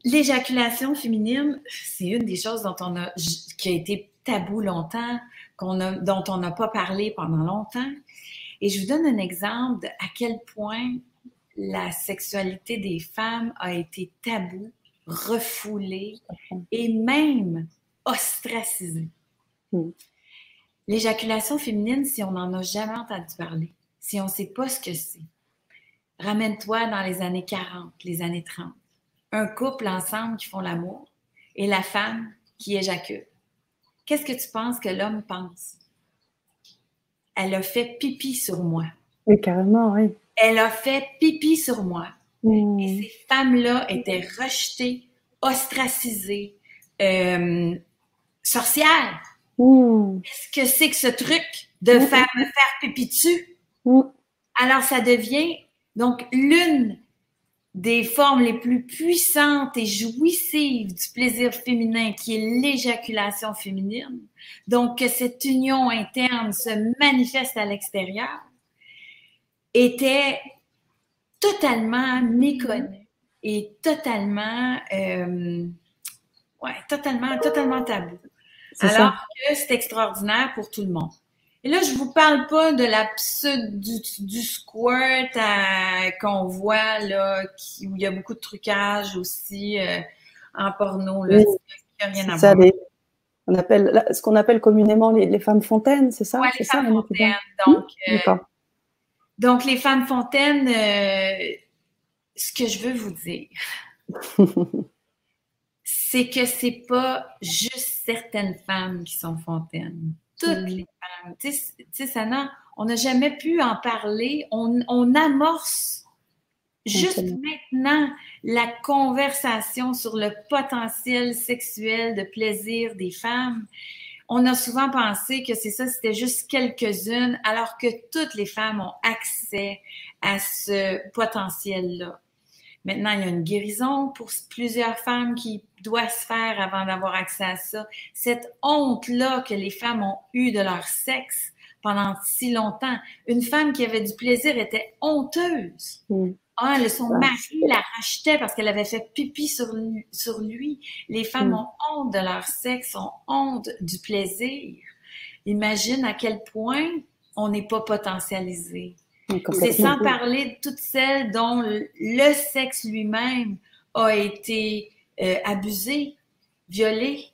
L'éjaculation féminine, c'est une des choses dont on a, qui a été tabou longtemps, a, dont on n'a pas parlé pendant longtemps. Et je vous donne un exemple de à quel point la sexualité des femmes a été taboue, refoulée et même ostracisée. Hmm. L'éjaculation féminine, si on n'en a jamais entendu parler, si on ne sait pas ce que c'est, ramène-toi dans les années 40, les années 30. Un couple ensemble qui font l'amour et la femme qui éjacule. Qu'est-ce que tu penses que l'homme pense? Elle a fait pipi sur moi. Oui, carrément, oui. Elle a fait pipi sur moi. Et ces femmes-là étaient rejetées, ostracisées, euh, sorcières. Hmm. Qu'est-ce que c'est que ce truc de hmm. faire me faire pipi dessus? Alors, ça devient donc l'une des formes les plus puissantes et jouissives du plaisir féminin qui est l'éjaculation féminine. Donc, que cette union interne se manifeste à l'extérieur était totalement méconnue et totalement, euh, ouais, totalement, totalement tabou. Alors que c'est extraordinaire pour tout le monde. Et là, je vous parle pas de la du, du squirt qu'on voit là, qui, où il y a beaucoup de trucage aussi euh, en porno. Là, a rien à voir. on appelle, ce qu'on appelle communément les, femmes fontaines, c'est ça? Oui, les femmes fontaines. Donc, euh, donc, les femmes fontaines, euh, ce que je veux vous dire, (laughs) c'est que c'est pas juste certaines femmes qui sont fontaines. Toutes les femmes. Tu sais, Sana, on n'a jamais pu en parler. On, amorce juste maintenant la conversation sur le potentiel sexuel de plaisir des femmes. On a souvent pensé que c'est ça, c'était juste quelques-unes, alors que toutes les femmes ont accès à ce potentiel-là. Maintenant, il y a une guérison pour plusieurs femmes qui doit se faire avant d'avoir accès à ça. Cette honte-là que les femmes ont eue de leur sexe pendant si longtemps. Une femme qui avait du plaisir était honteuse. Mm. Ah, son mari la rachetait parce qu'elle avait fait pipi sur, sur lui. Les femmes mm. ont honte de leur sexe, ont honte du plaisir. Imagine à quel point on n'est pas potentialisé. C'est sans parler de toutes celles dont le sexe lui-même a été euh, abusé, violé,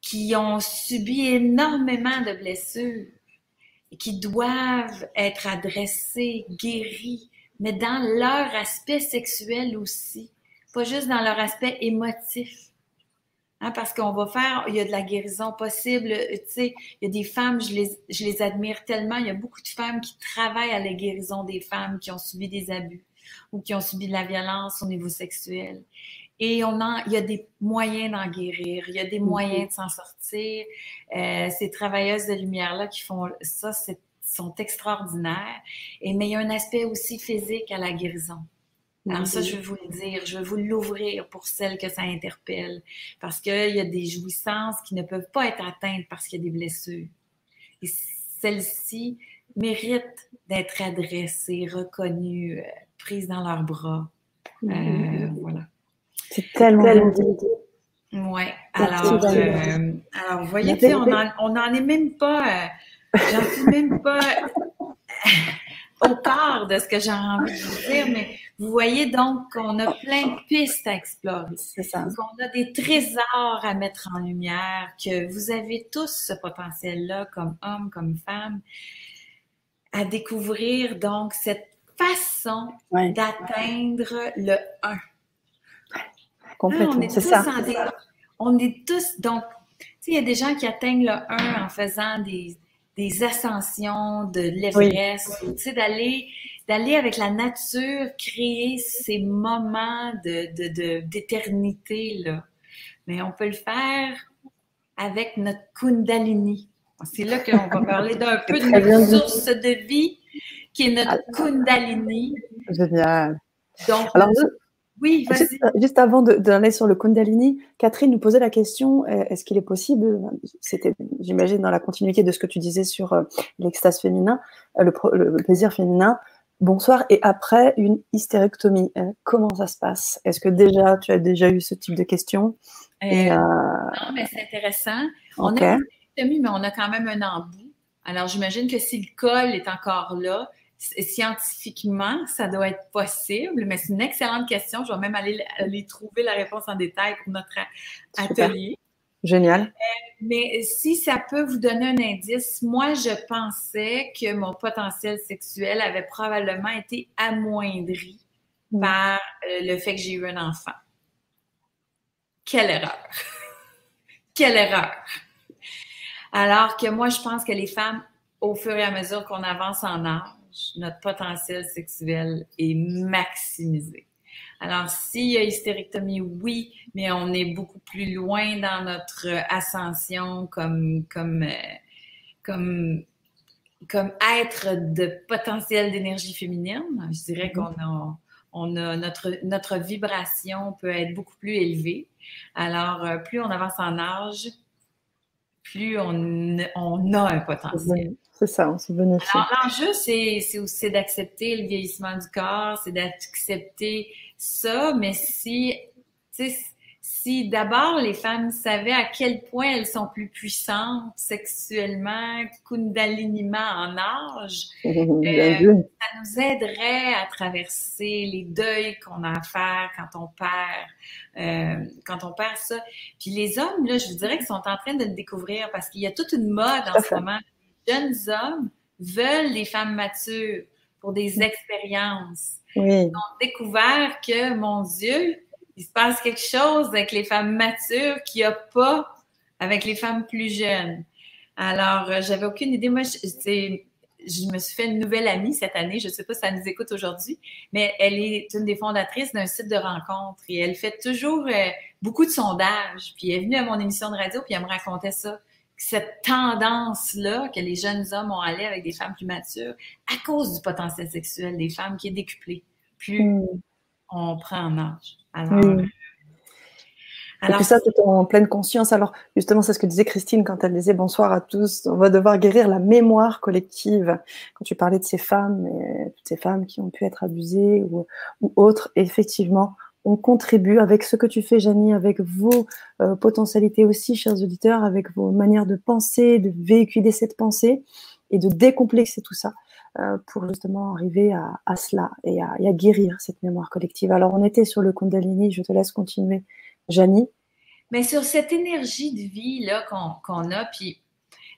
qui ont subi énormément de blessures et qui doivent être adressés, guéris, mais dans leur aspect sexuel aussi, pas juste dans leur aspect émotif. Hein, parce qu'on va faire, il y a de la guérison possible. Tu sais, il y a des femmes, je les, je les admire tellement. Il y a beaucoup de femmes qui travaillent à la guérison des femmes qui ont subi des abus ou qui ont subi de la violence au niveau sexuel. Et on a, il y a des moyens d'en guérir, il y a des moyens de s'en sortir. Euh, ces travailleuses de lumière-là qui font ça, sont extraordinaires. Et, mais il y a un aspect aussi physique à la guérison. Alors ça, je veux vous le dire, je veux vous l'ouvrir pour celles que ça interpelle, parce qu'il y a des jouissances qui ne peuvent pas être atteintes parce qu'il y a des blessures. Et celles-ci méritent d'être adressées, reconnues, euh, prises dans leurs bras. Euh, voilà. C'est tellement Oui. Alors, euh, alors, vous voyez, on n'en est même pas, euh, j'en suis même pas au quart de ce que j'ai envie de vous dire, mais vous voyez donc qu'on a plein de pistes à explorer. C'est ça. Qu'on a des trésors à mettre en lumière, que vous avez tous ce potentiel-là, comme homme, comme femme, à découvrir donc cette façon d'atteindre le 1 complètement. on est c'est ça. on est tous, donc, tu sais, il y a des gens qui atteignent le 1 en faisant des, des ascensions de l'Everest, tu sais, d'aller d'aller avec la nature créer ces moments de, d'éternité, là. Mais on peut le faire avec notre Kundalini. C'est là qu'on va parler d'un (laughs) peu de notre source de vie, qui est notre. Kundalini. Génial. Donc, Alors, oui, Juste, avant d'aller sur le Kundalini, Catherine nous posait la question euh, est-ce qu'il est possible, c'était, j'imagine, dans la continuité de ce que tu disais sur euh, l'extase féminin, euh, le, plaisir féminin, bonsoir, et après une hystérectomie, comment ça se passe? Est-ce que déjà, tu as déjà eu ce type de questions Non, mais c'est intéressant. On a une hystérectomie, mais on a quand même un embout. Alors, j'imagine que si le col est encore là, scientifiquement, ça doit être possible, mais c'est une excellente question. Je vais même aller, aller trouver la réponse en détail pour notre atelier. Génial. Euh, mais si ça peut vous donner un indice, moi, je pensais que mon potentiel sexuel avait probablement été amoindri mm. par euh, le fait que j'ai eu un enfant. Quelle erreur! (laughs) Quelle erreur! Alors que moi, je pense que les femmes, au fur et à mesure qu'on avance en âge, notre potentiel sexuel est maximisé. Alors, s'il y a hystérectomie, oui, mais on est beaucoup plus loin dans notre ascension comme, comme, euh, comme, comme être de potentiel d'énergie féminine. Je dirais qu'on a, on a notre, notre vibration peut être beaucoup plus élevée. Alors, euh, plus on avance en âge, plus on, on a un potentiel. C'est ça, on se bénéficie. Alors, l'enjeu, c'est aussi d'accepter le vieillissement du corps, c'est d'accepter ça, mais si, si d'abord les femmes savaient à quel point elles sont plus puissantes sexuellement, kundaliniment en âge, (laughs) euh, ça nous aiderait à traverser les deuils qu'on a à faire quand on perd, euh, quand on perd ça. Puis les hommes, là, je vous dirais qu'ils sont en train de le découvrir parce qu'il y a toute une mode en ce moment. Jeunes hommes veulent des femmes matures pour des expériences. Ils ont découvert que, mon Dieu, il se passe quelque chose avec les femmes matures qu'il n'y a pas avec les femmes plus jeunes. Alors, euh, j'avais aucune idée. Moi, je, je, me suis fait une nouvelle amie cette année. Je ne sais pas si elle nous écoute aujourd'hui, mais elle est une des fondatrices d'un site de rencontres et elle fait toujours euh, beaucoup de sondages. Puis elle est venue à mon émission de radio puis elle me racontait ça cette tendance-là que les jeunes hommes ont allé avec des femmes plus matures à cause du potentiel sexuel des femmes qui est décuplé. Plus hmm. on prend en âge. Alors, euh, Et puis ça, tout en pleine conscience. Alors, justement, c'est ce que disait Christine quand elle disait bonsoir à tous. On va devoir guérir la mémoire collective. Quand tu parlais de ces femmes, et toutes ces femmes qui ont pu être abusées ou, ou autres, effectivement, on contribue avec ce que tu fais, Janie, avec vos euh, potentialités aussi, chers auditeurs, avec vos manières de penser, de véhiculer cette pensée et de décomplexer tout ça euh, pour justement arriver à, cela et à, guérir cette mémoire collective. Alors, on était sur le Kundalini, je te laisse continuer, Janie. Mais sur cette énergie de vie là qu'on a, puis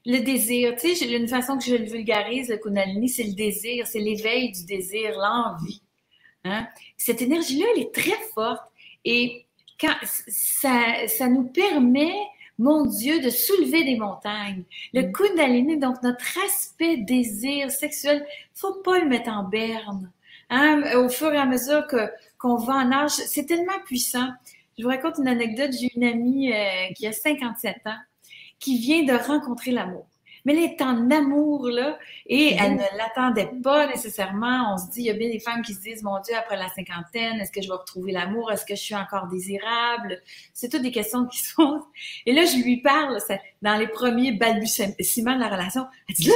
le désir, tu sais, une façon que je le vulgarise, le Kundalini, c'est le désir, c'est l'éveil du désir, l'envie. Hein? Cette énergie-là, elle est très forte et quand ça, ça nous permet, mon Dieu, de soulever des montagnes. Le mm. Kundalini, donc notre aspect désir sexuel, faut pas le mettre en berne. Hein? Au fur et à mesure que qu'on va en âge, c'est tellement puissant. Je vous raconte une anecdote. J'ai une amie euh, qui a 57 ans qui vient de rencontrer l'amour mais elle est en amour, là, et elle ne l'attendait pas nécessairement. On se dit, il y a bien des femmes qui se disent, mon Dieu, après la cinquantaine, est-ce que je vais retrouver l'amour? Est-ce que je suis encore désirable? C'est toutes des questions qui (laughs) sont... Et là, je lui parle, dans les premiers balbutiements de la relation. Elle dit, là,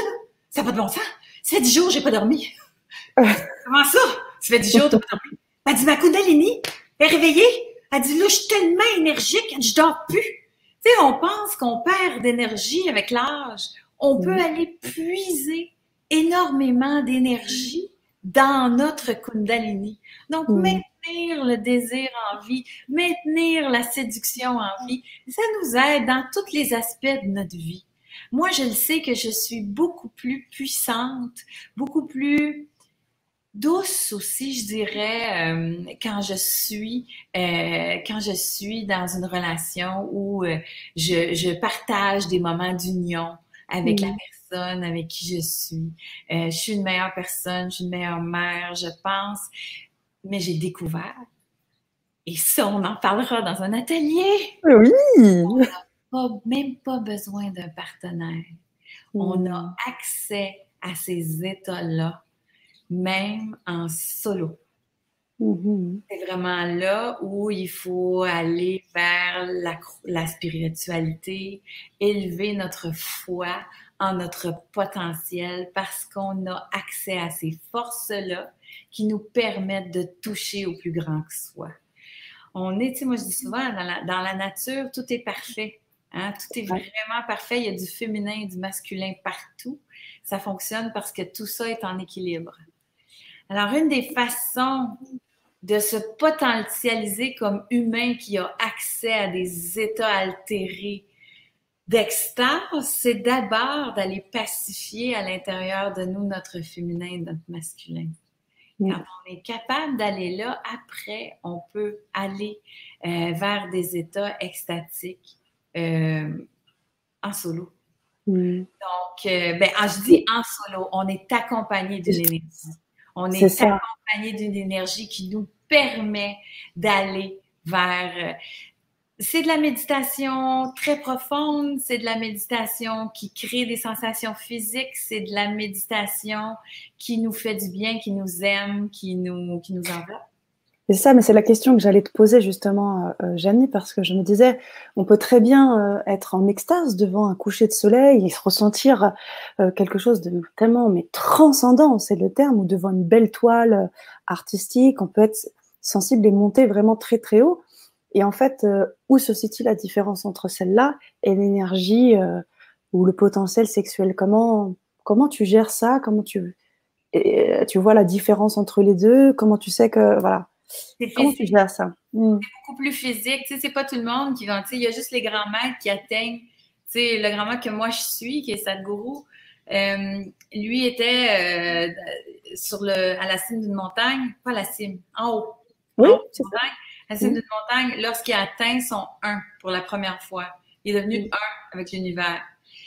ça n'a pas de bon sens. Ça fait dix jours, j'ai pas dormi. (laughs) Comment ça? Ça fait dix jours, t'as pas dormi? Elle dit, ma Kundalini est réveillée. Elle dit, là, je suis tellement énergique, je dors plus. Tu sais, on pense qu'on perd d'énergie avec l'âge on peut aller puiser énormément d'énergie dans notre Kundalini. Donc, maintenir le désir en vie, maintenir la séduction en vie, ça nous aide dans tous les aspects de notre vie. Moi, je le sais que je suis beaucoup plus puissante, beaucoup plus douce aussi, je dirais, euh, quand je suis euh, quand je suis dans une relation où euh, je, je partage des moments d'union, avec la personne avec qui je suis. Euh, je suis une meilleure personne, je suis une meilleure mère, je pense. Mais j'ai découvert, et ça, on en parlera dans un atelier. Oui. On n'a même pas besoin d'un partenaire. On a accès à ces états-là, même en solo. Mm-hmm. C'est vraiment là où il faut aller vers la, spiritualité, élever notre foi en notre potentiel parce qu'on a accès à ces forces-là qui nous permettent de toucher au plus grand que soi. On est, tu sais, moi je dis souvent, dans la, nature, tout est parfait. Hein? Tout est vraiment parfait. Il y a du féminin et du masculin partout. Ça fonctionne parce que tout ça est en équilibre. Alors, une des façons de se potentialiser comme humain qui a accès à des états altérés d'extase, c'est d'abord d'aller pacifier à l'intérieur de nous notre féminin et notre masculin. Quand on est capable d'aller là, après, on peut aller euh, vers des états extatiques euh, en solo. Donc, euh, ben, ah, je dis en solo, on est accompagné d'une énergie. On est, accompagné d'une énergie qui nous permet d'aller vers c'est de la méditation très profonde, c'est de la méditation qui crée des sensations physiques, c'est de la méditation qui nous fait du bien, qui nous aime, qui nous, qui nous enveloppe. C'est ça, mais c'est la question que j'allais te poser justement, euh, Janie, parce que je me disais, on peut très bien euh, être en extase devant un coucher de soleil et se ressentir euh, quelque chose de tellement, mais transcendant, c'est le terme, ou devant une belle toile artistique, on peut être sensible et monter vraiment très très haut. Et en fait, euh, où se situe la différence entre celle-là et l'énergie euh, ou le potentiel sexuel? Comment, comment tu gères ça? Comment tu, et, tu vois la différence entre les deux? Comment tu sais que. Voilà. Comment tu gères ça? Hmm. C'est beaucoup plus physique. Tu sais, c'est pas tout le monde qui va. Tu sais, il y a juste les grands maîtres qui atteignent. Tu sais, le grand maître que moi je suis, qui est Sadhguru, euh, lui était sur le, à la cime d'une montagne, pas la cime, en haut. Oui, c'est ça la cime d'une montagne, lorsqu'il a atteint son 1 pour la première fois, il est devenu 1 avec l'univers.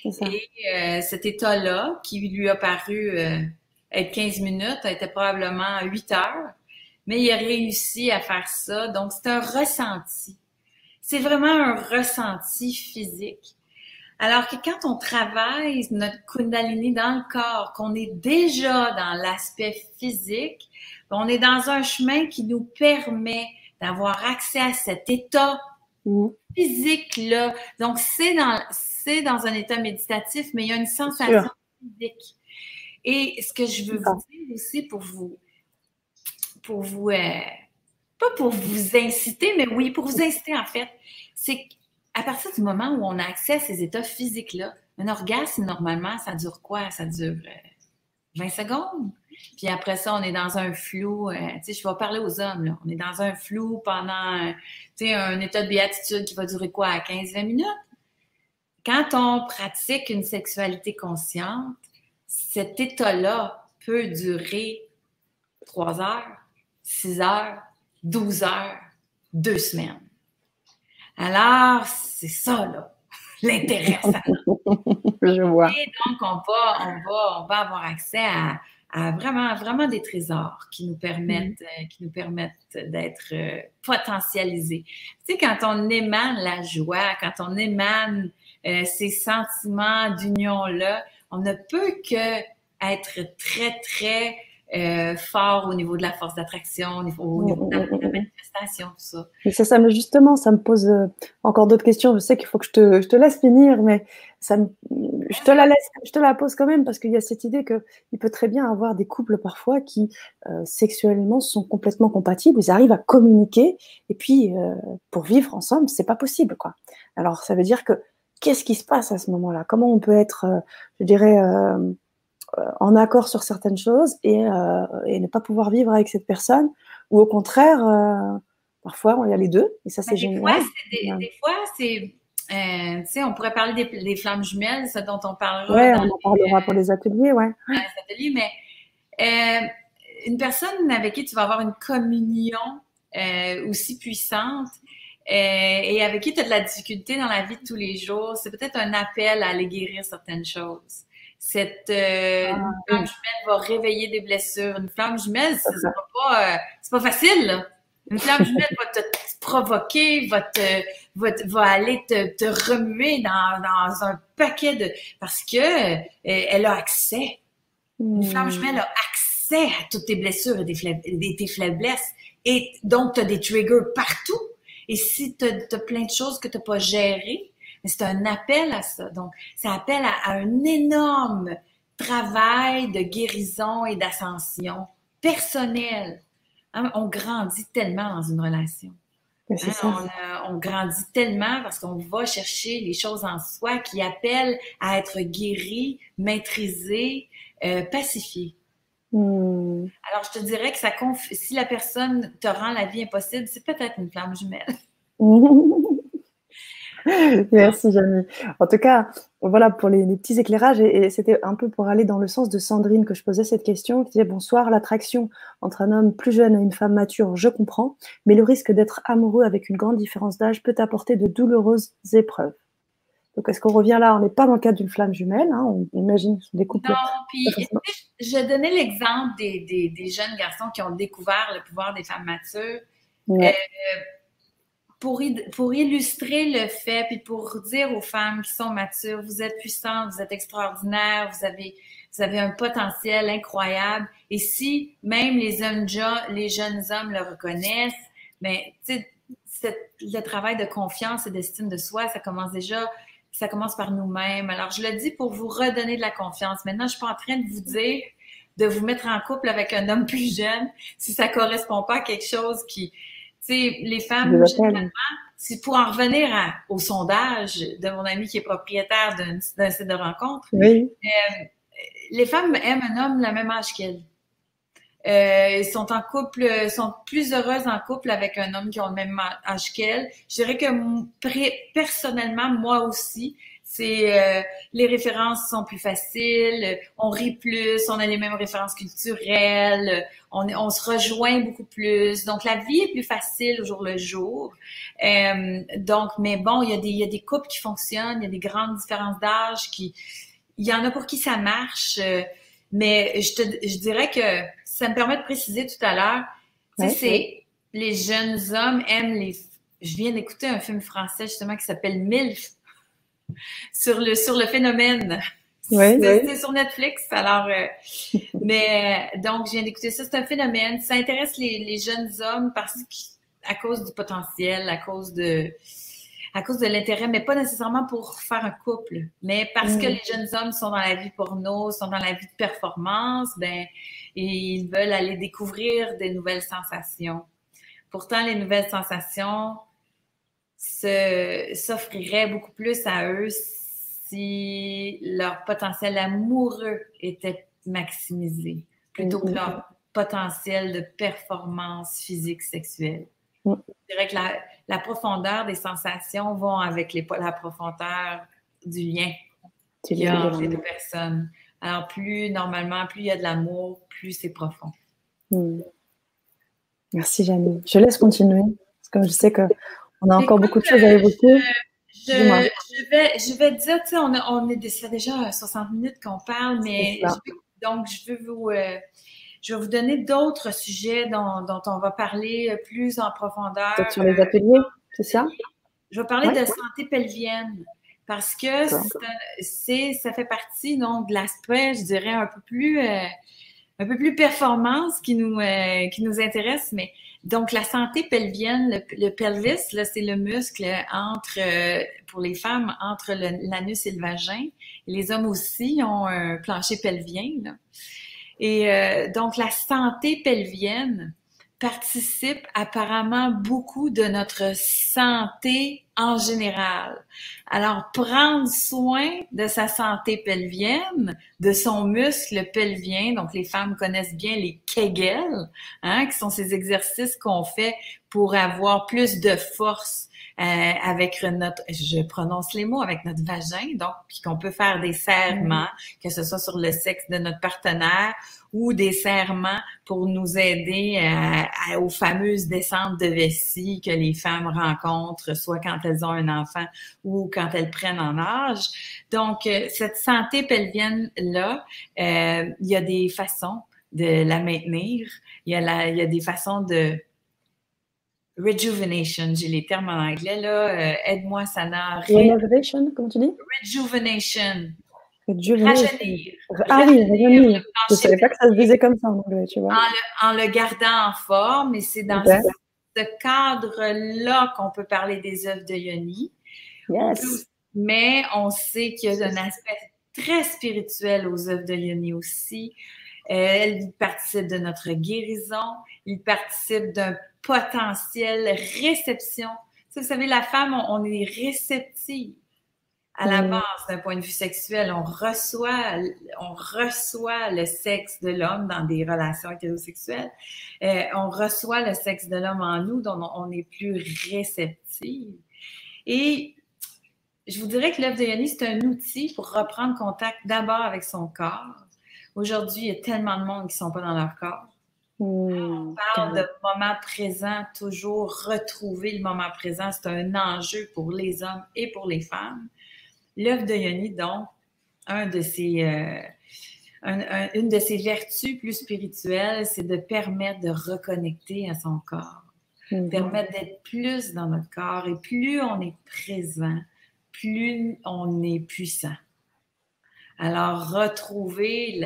Et euh, cet état-là, qui lui a paru euh, être 15 minutes, a été probablement 8 heures, mais il a réussi à faire ça. Donc, c'est un ressenti. C'est vraiment un ressenti physique. Alors que quand on travaille notre Kundalini dans le corps, qu'on est déjà dans l'aspect physique, on est dans un chemin qui nous permet d'avoir accès à cet état physique-là. Donc, c'est dans, c'est dans un état méditatif, mais il y a une sensation physique. Et ce que je veux vous dire aussi pour vous, pour vous, euh, pas pour vous inciter, mais oui, pour vous inciter en fait, c'est qu'à partir du moment où on a accès à ces états physiques-là, un orgasme, normalement, ça dure quoi? Ça dure 20 euh, secondes? Puis après ça, on est dans un flou. Euh, tu sais, je vais parler aux hommes, là. On est dans un flou pendant, tu sais, un état de béatitude qui va durer quoi, à 15-20 minutes? Quand on pratique une sexualité consciente, cet état-là peut durer 3 heures, 6 heures, 12 heures, 2 semaines. Alors, c'est ça, là, (laughs) l'intéressant. (laughs) Je vois. Et donc, on va, on va, on va avoir accès à, à vraiment, vraiment des trésors qui nous permettent, mm. euh, qui nous permettent d'être euh, potentialisés. Tu sais, quand on émane la joie, quand on émane euh, ces sentiments d'union-là, on ne peut que être très, très euh, fort au niveau de la force d'attraction, au niveau, de, la, manifestation, tout ça. c'est ça, mais justement, ça me pose euh, encore d'autres questions. Je sais qu'il faut que je te, je te, laisse finir, mais ça me, je te la laisse, je te la pose quand même parce qu'il y a cette idée que il peut très bien avoir des couples parfois qui euh, sexuellement sont complètement compatibles, ils arrivent à communiquer et puis euh, pour vivre ensemble, c'est pas possible, quoi. Alors ça veut dire que qu'est-ce qui se passe à ce moment-là? Comment on peut être, je dirais euh, en accord sur certaines choses et, euh, et, ne pas pouvoir vivre avec cette personne, ou au contraire, euh, parfois il y a les deux, et ça c'est génial. Fois, des, des, fois, c'est euh, tu sais, on pourrait parler des, des, flammes jumelles, ce dont on parlera. Ouais, on en parlera pour les ateliers. Dans les ateliers, mais euh, une personne avec qui tu vas avoir une communion euh, aussi puissante et avec qui tu as de la difficulté dans la vie de tous les jours, c'est peut-être un appel à aller guérir certaines choses. Cette euh, ah, flamme jumelle va réveiller des blessures. Une flamme jumelle, c'est pas, euh, pas facile. Là. Une flamme jumelle va te provoquer, va te, va, va aller te, te remuer dans, dans, un paquet de, parce que euh, elle a accès. Une flamme hmm. jumelle a accès à toutes tes blessures et, des tes faiblesses. Et donc, tu as des triggers partout. Et si tu as, plein de choses que tu n'as pas gérées, mais c'est un appel à ça. Donc, ça appelle à, un énorme travail de guérison et d'ascension personnelle. Hein, on grandit tellement dans une relation. Hein, on, on, grandit tellement parce qu'on va chercher les choses en soi qui appellent à être guéri, maîtrisé, euh, pacifié. Hmm. Alors, je te dirais que ça si la personne te rend la vie impossible, c'est peut-être une flamme jumelle. (laughs) (laughs) Merci, Jamie. En tout cas, voilà pour les, petits éclairages. Et, c'était un peu pour aller dans le sens de Sandrine que je posais cette question, qui disait Bonsoir, l'attraction entre un homme plus jeune et une femme mature, je comprends, mais le risque d'être amoureux avec une grande différence d'âge peut apporter de douloureuses épreuves. Donc, est-ce qu'on revient là? On n'est pas dans le cadre d'une flamme jumelle, hein, on imagine des couples. Non, puis je donnais l'exemple des, jeunes garçons qui ont découvert le pouvoir des femmes matures. Euh, pour, pour illustrer le fait, puis pour dire aux femmes qui sont matures, vous êtes puissantes, vous êtes extraordinaires, vous avez, vous avez un potentiel incroyable. Et si même les, hommes, les jeunes hommes le reconnaissent, mais ben, le travail de confiance et d'estime de soi, ça commence déjà, ça commence par nous-mêmes. Alors, je le dis pour vous redonner de la confiance. Maintenant, je suis pas en train de vous dire de vous mettre en couple avec un homme plus jeune si ça correspond pas à quelque chose qui, les femmes, généralement, c'est pour en revenir au sondage de mon ami qui est propriétaire d'un site de rencontre, euh, les femmes aiment un homme le même âge qu'elles. Euh, sont en couple, sont plus heureuses en couple avec un homme qui a le même âge qu'elles. Je dirais que personnellement, moi aussi, c'est euh, les références sont plus faciles, on rit plus, on a les mêmes références culturelles, on, on se rejoint beaucoup plus. Donc la vie est plus facile au jour le jour. Euh, donc, mais bon, il y a des il y a des couples qui fonctionnent, il y a des grandes différences d'âge qui, il y en a pour qui ça marche. Euh, mais je te je dirais que ça me permet de préciser tout à l'heure. c'est les jeunes hommes aiment les. Je viens d'écouter un film français justement qui s'appelle MILF sur le, sur le phénomène. c'est sur Netflix. Alors, euh, (laughs) mais donc, je viens d'écouter ça. C'est un phénomène. Ça intéresse les, les jeunes hommes parce à cause du potentiel, à cause de, à cause de l'intérêt, mais pas nécessairement pour faire un couple, mais parce que mm. les jeunes hommes sont dans la vie porno, sont dans la vie de performance, ben, ils veulent aller découvrir des nouvelles sensations. Pourtant, les nouvelles sensations, s'offrirait beaucoup plus à eux si leur potentiel amoureux était maximisé plutôt que leur potentiel de performance physique sexuelle. Je dirais que la, profondeur des sensations vont avec les, la profondeur du lien qu'il y a entre les deux personnes. Alors, plus normalement, plus il y a de l'amour, plus c'est profond. Mm. Merci, Jamie. Je laisse continuer, parce que je sais que on a encore beaucoup de choses à évoquer. Je, je, vais, je vais dire, tu sais, on, on est, ça fait déjà 60 minutes qu'on parle, mais donc je veux vous, euh, je vais vous donner d'autres sujets dont, dont, on va parler plus en profondeur. Sur les ateliers, c'est ça? Je vais parler de santé pelvienne parce que c'est, ça fait partie donc de l'aspect, je dirais, un peu plus, euh, un peu plus performance qui nous, euh, qui nous intéresse, mais donc, la santé pelvienne, le, pelvis, là, c'est le muscle entre, euh, pour les femmes, entre l'anus et le vagin. Les hommes aussi ont un plancher pelvien. Et euh, donc, la santé pelvienne participe apparemment beaucoup de notre santé en général. Alors, prendre soin de sa santé pelvienne, de son muscle pelvien, donc les femmes connaissent bien les Kegel, hein, qui sont ces exercices qu'on fait pour avoir plus de force euh, avec notre, je prononce les mots, avec notre vagin, donc, puis qu'on peut faire des serrements, mm-hmm. que ce soit sur le sexe de notre partenaire ou des serrements pour nous aider à, aux fameuses descentes de vessie que les femmes rencontrent, soit quand elles ont un enfant ou quand elles prennent en âge. Donc, euh, cette santé pelvienne-là, euh, il y a des façons de la maintenir. Il y a, la, il y a des façons de rejuvenation, j'ai les termes en anglais là. Euh, aide-moi, Sana. Rejuvenation, comment tu dis? Rejuvenation. Rajeunir. Ah oui, rajeunir. Je ne savais pas que ça se disait comme ça en anglais, tu vois. En le, gardant en forme, et c'est dans ce, cadre-là qu'on peut parler des œuvres de Yoni. Yes. mais on sait qu'il y a un aspect très spirituel aux œuvres de Yoni aussi. Euh, elle participe de notre guérison, il participe d'un potentiel réception. vous savez, la femme, on, est réceptive À la base, d'un point de vue sexuel, on reçoit, on reçoit le sexe de l'homme dans des relations hétérosexuelles. Euh, on reçoit le sexe de l'homme en nous, dont on est plus réceptif. Et je vous dirais que l'œuvre de Yanni, c'est un outil pour reprendre contact d'abord avec son corps. Aujourd'hui, il y a tellement de monde qui ne sont pas dans leur corps. On parle de moment présent, toujours retrouver le moment présent. C'est un enjeu pour les hommes et pour les femmes. L'œuvre de Yoni, donc, un de ses, euh, une de ses vertus plus spirituelles, c'est de permettre de reconnecter à son corps, hmm. permettre d'être plus dans notre corps. Et plus on est présent, plus on est puissant. Alors, retrouver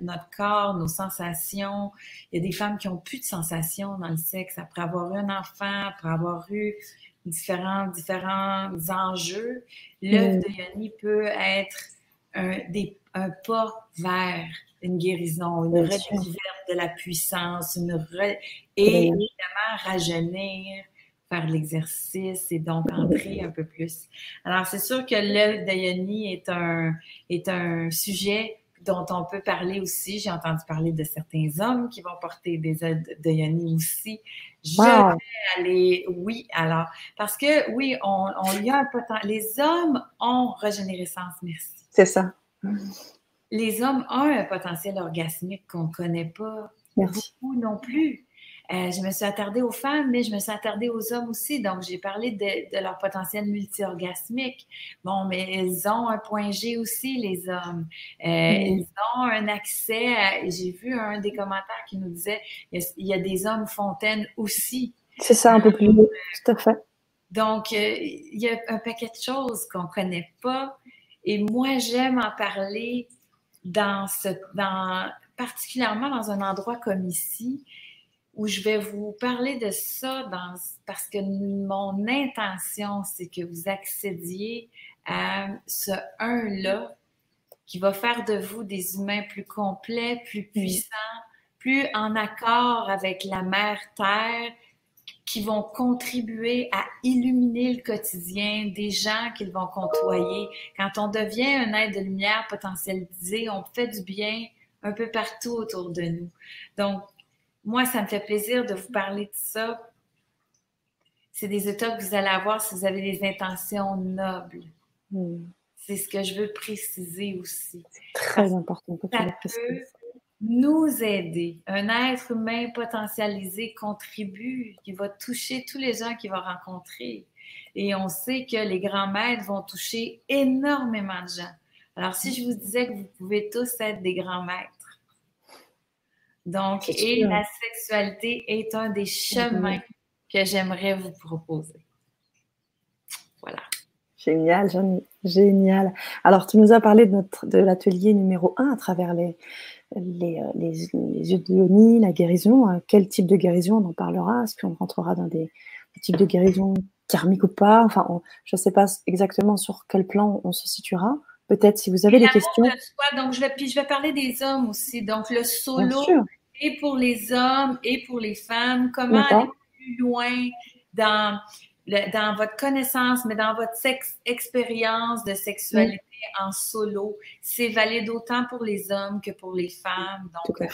notre corps, nos sensations. Il y a des femmes qui ont plus de sensations dans le sexe après avoir eu un enfant, après avoir eu différents, différents enjeux. L'œuvre mm. de Yoni peut être un, des, un pas vers une guérison, une redécouverte de la puissance, une et évidemment rajeunir, faire l'exercice et donc entrer un peu plus. Alors, c'est sûr que l'œuvre d'Ayoni est un, est un sujet dont on peut parler aussi. J'ai entendu parler de certains hommes qui vont porter des œuvres d'Ayoni aussi. Je vais aller, oui, alors, parce que oui, on, on y a un potentiel. Les hommes ont régénérescence, merci. C'est ça. Les hommes ont un potentiel orgasmique qu'on ne connaît pas beaucoup non plus. Euh, je me suis attardée aux femmes, mais je me suis attardée aux hommes aussi. Donc, j'ai parlé de, leur potentiel multi-orgasmique. Bon, mais ils ont un point G aussi, les hommes. Euh, ils ont un accès à... J'ai vu un des commentaires qui nous disait il y a, des hommes fontaines aussi. C'est ça, un peu plus tout à fait. Donc, euh, il y a un paquet de choses qu'on ne connaît pas. Et moi, j'aime en parler dans ce, dans, particulièrement dans un endroit comme ici, où je vais vous parler de ça dans, parce que mon intention, c'est que vous accédiez à ce un-là qui va faire de vous des humains plus complets, plus puissants, plus en accord avec la mère Terre, qui vont contribuer à illuminer le quotidien des gens qu'ils vont côtoyer. Quand on devient un être de lumière potentialisé, on fait du bien un peu partout autour de nous. Donc, moi, ça me fait plaisir de vous parler de ça. C'est des états que vous allez avoir si vous avez des intentions nobles. Hmm. C'est ce que je veux préciser aussi. Très important que ça peut nous aider. Un être humain potentialisé contribue, qui va toucher tous les gens qu'il va rencontrer. Et on sait que les grands maîtres vont toucher énormément de gens. Alors, si je vous disais que vous pouvez tous être des grands maîtres, donc, et la sexualité est un des chemins que j'aimerais vous proposer. Voilà. Génial, génial. Alors, tu nous as parlé de, notre, de l'atelier numéro 1 à travers les, les, euh, les, yeux de la guérison. Hein. Quel type de guérison on en parlera? Est-ce qu'on rentrera dans des, types de guérison karmiques ou pas? Enfin, je ne sais pas exactement sur quel plan on se situera. Peut-être si vous avez des questions. donc, je vais, puis je vais parler des hommes aussi. Donc, le solo et pour les hommes et pour les femmes. Comment aller plus loin dans, dans votre connaissance, mais dans votre sex expérience de sexualité en solo? C'est valide autant pour les hommes que pour les femmes. Donc,